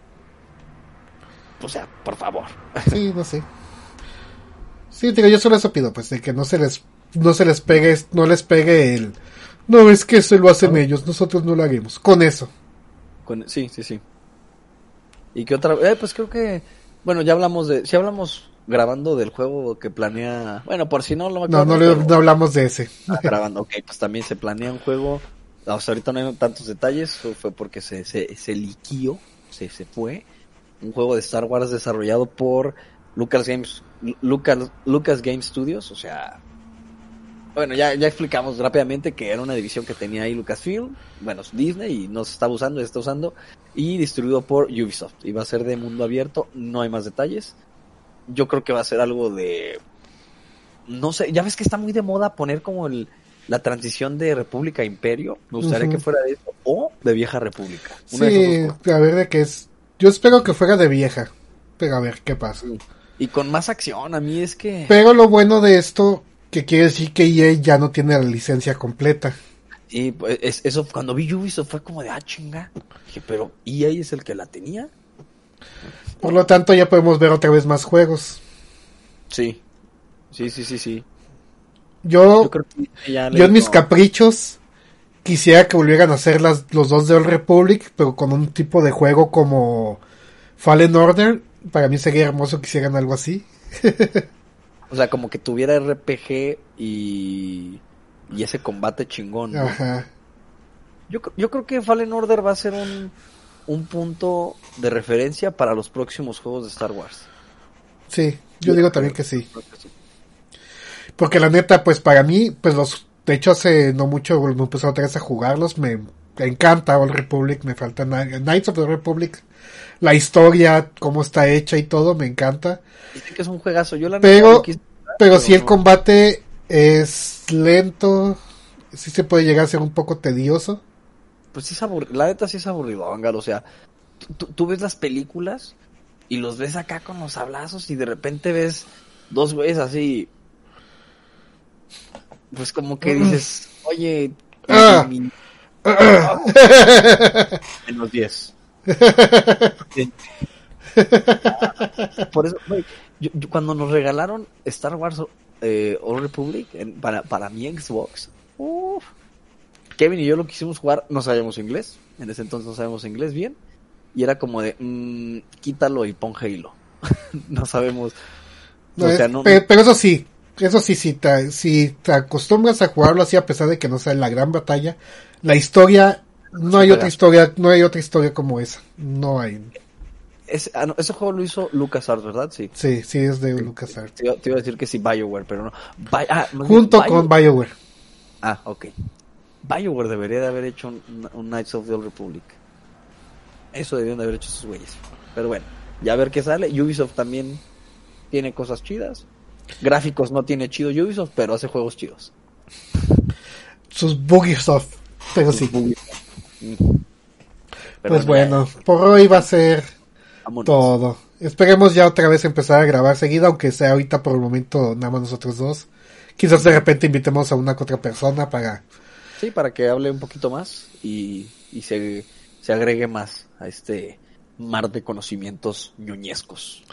O sea, por favor. Sí, no sé. Sí, digo, yo solo eso pido, pues, de que no se les, no se les pegue, no les pegue el, no, es que se lo hacen ellos, nosotros no lo haremos. Con eso. Con- sí, sí, sí. ¿Y qué otra? Eh, pues creo que, bueno, ya hablamos de, si hablamos grabando del juego que planea, bueno, por si no lo No, no, le- no hablamos de ese. Ah, grabando, ok, pues también se planea un juego. Hasta ahorita no hay tantos detalles, fue porque se, se, se liquió, se, se fue. Un juego de Star Wars desarrollado por Lucas Games, Lucas, Lucas Games Studios, o sea, bueno, ya, ya explicamos rápidamente que era una división que tenía ahí Lucasfilm, bueno, Disney, y no se estaba usando, se está usando, y distribuido por Ubisoft. Y va a ser de mundo abierto, no hay más detalles. Yo creo que va a ser algo de no sé, ya ves que está muy de moda poner como el, la transición de República a Imperio. Me gustaría que fuera de eso. O de Vieja República. Una Sí, a ver de qué es. Yo espero que fuera de vieja. Pero a ver qué pasa. Y con más acción, a mí es que... Pero lo bueno de esto, que quiere decir que EA ya no tiene la licencia completa. Y pues, es- eso, cuando vi Ubisoft fue como de, ah, chinga. Dije, pero EA es el que la tenía. Por lo tanto, ya podemos ver otra vez más juegos. Sí. Sí, sí, sí, sí. Yo, Yo creo que ya le yo en mis caprichos quisiera que volvieran a hacer las, los dos de Old Republic, pero con un tipo de juego como Fallen Order. Para mí sería hermoso que hicieran algo así. [LAUGHS] O sea, como que tuviera RPG y... Y ese combate chingón. ¿no? Ajá. Yo, yo creo que Fallen Order va a ser un, un punto de referencia para los próximos juegos de Star Wars. Sí, yo digo también que sí. Porque la neta, pues para mí, pues los, de hecho hace no mucho me otra vez a jugarlos, me encanta Old Republic, me falta Knights of the Republic, la historia, cómo está hecha y todo, me encanta. Que es un juegazo. Yo la Pero, quise pero si el no. combate es lento, sí se puede llegar a ser un poco tedioso. Pues sí es aburrido. La neta sí es aburrido, Ángel. O sea, tú, tú- tú ves las películas y los ves acá con los sablazos y de repente ves dos güeyes así. Pues como que dices, oye, Ah. [COUGHS] menos 10. Sí. Por eso, güey, yo- yo cuando nos regalaron Star Wars eh, Old Republic en- para, para mi Xbox, uf, Kevin y yo lo quisimos jugar, no sabíamos inglés, en ese entonces no sabíamos inglés bien, y era como de, mm, quítalo y pon Halo. [LAUGHS] no sabemos. No, o sea, no, pe- pero, eso sí, eso sí, si te, si te acostumbras a jugarlo así a pesar de que no sea la gran batalla, la historia, no hay otra historia, no hay otra historia como esa. No hay. ese, ah, no, ese juego lo hizo LucasArts, ¿verdad? Sí. Sí, sí es de LucasArts. Te iba, te iba a decir que sí, BioWare, pero no. Bi- ah, Junto Bio- con BioWare. Ah, ok. BioWare debería de haber hecho un, un Knights of the Old Republic. Eso debían de haber hecho esos güeyes. Pero bueno, ya a ver qué sale. Ubisoft también tiene cosas chidas. Gráficos no tiene chido Ubisoft, pero hace juegos chidos. Sus Bugisoft. Pero sí. Pero Pues bueno, por hoy va a ser vámonos. todo. Esperemos ya otra vez empezar a grabar seguida, aunque sea ahorita por el momento nada más nosotros dos. Quizás de repente invitemos a una que otra persona para... Sí, para que hable un poquito más y, y se, se agregue más a este mar de conocimientos ñoñescos.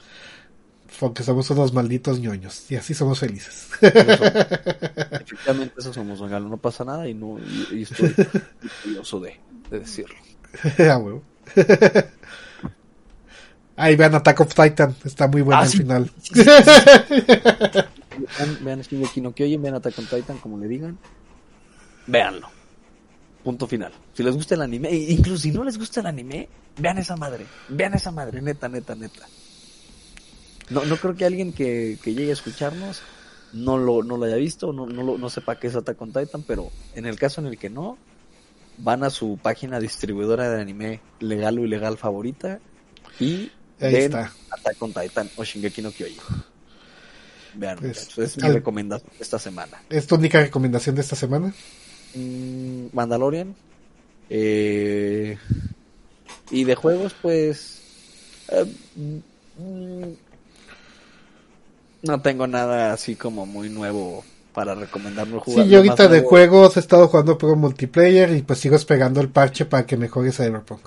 Porque somos unos malditos ñoños. Y así somos felices. Efectivamente, eso somos, don Galo. No pasa nada y, no, y, y estoy orgulloso de, de decirlo. [LAUGHS] Ah, huevo. Ahí vean Attack of Titan. Está muy bueno Ah, al sí. final. Vean, vean Shingeki no Kyojin, vean Attack on Titan, como le digan. Véanlo. Punto final. Si les gusta el anime, e incluso si no les gusta el anime, vean esa madre. Vean esa madre, neta, neta, neta. No, no creo que alguien que, que llegue a escucharnos no lo, no lo haya visto, no, no, lo- no sepa qué es Attack on Titan, pero en el caso en el que no, van a su página distribuidora de anime legal o ilegal favorita y Ahí ven está. Attack on Titan o Shingeki no Kyojin. Vean, Pues, es mi al- recomendación esta semana. ¿Es tu única recomendación de esta semana? Mm, Mandalorian. eh, y de juegos, pues. eh, mm, no tengo nada así como muy nuevo para recomendarme jugar. Sí, yo ahorita de nuevo- juegos he estado jugando pro multiplayer y pues sigo esperando el parche para que mejore Cyberpunk.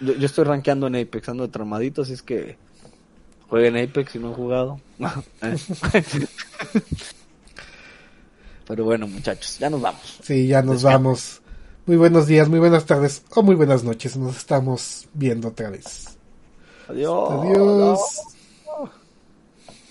Yo, yo estoy rankeando en Apex, ando de traumadito, así es que jueguen Apex si no han jugado. [LAUGHS] Pero bueno, muchachos, ya nos vamos. Sí, ya nos vamos. Muy buenos días, muy buenas tardes o muy buenas noches. Nos estamos viendo otra vez. Adiós. Adiós.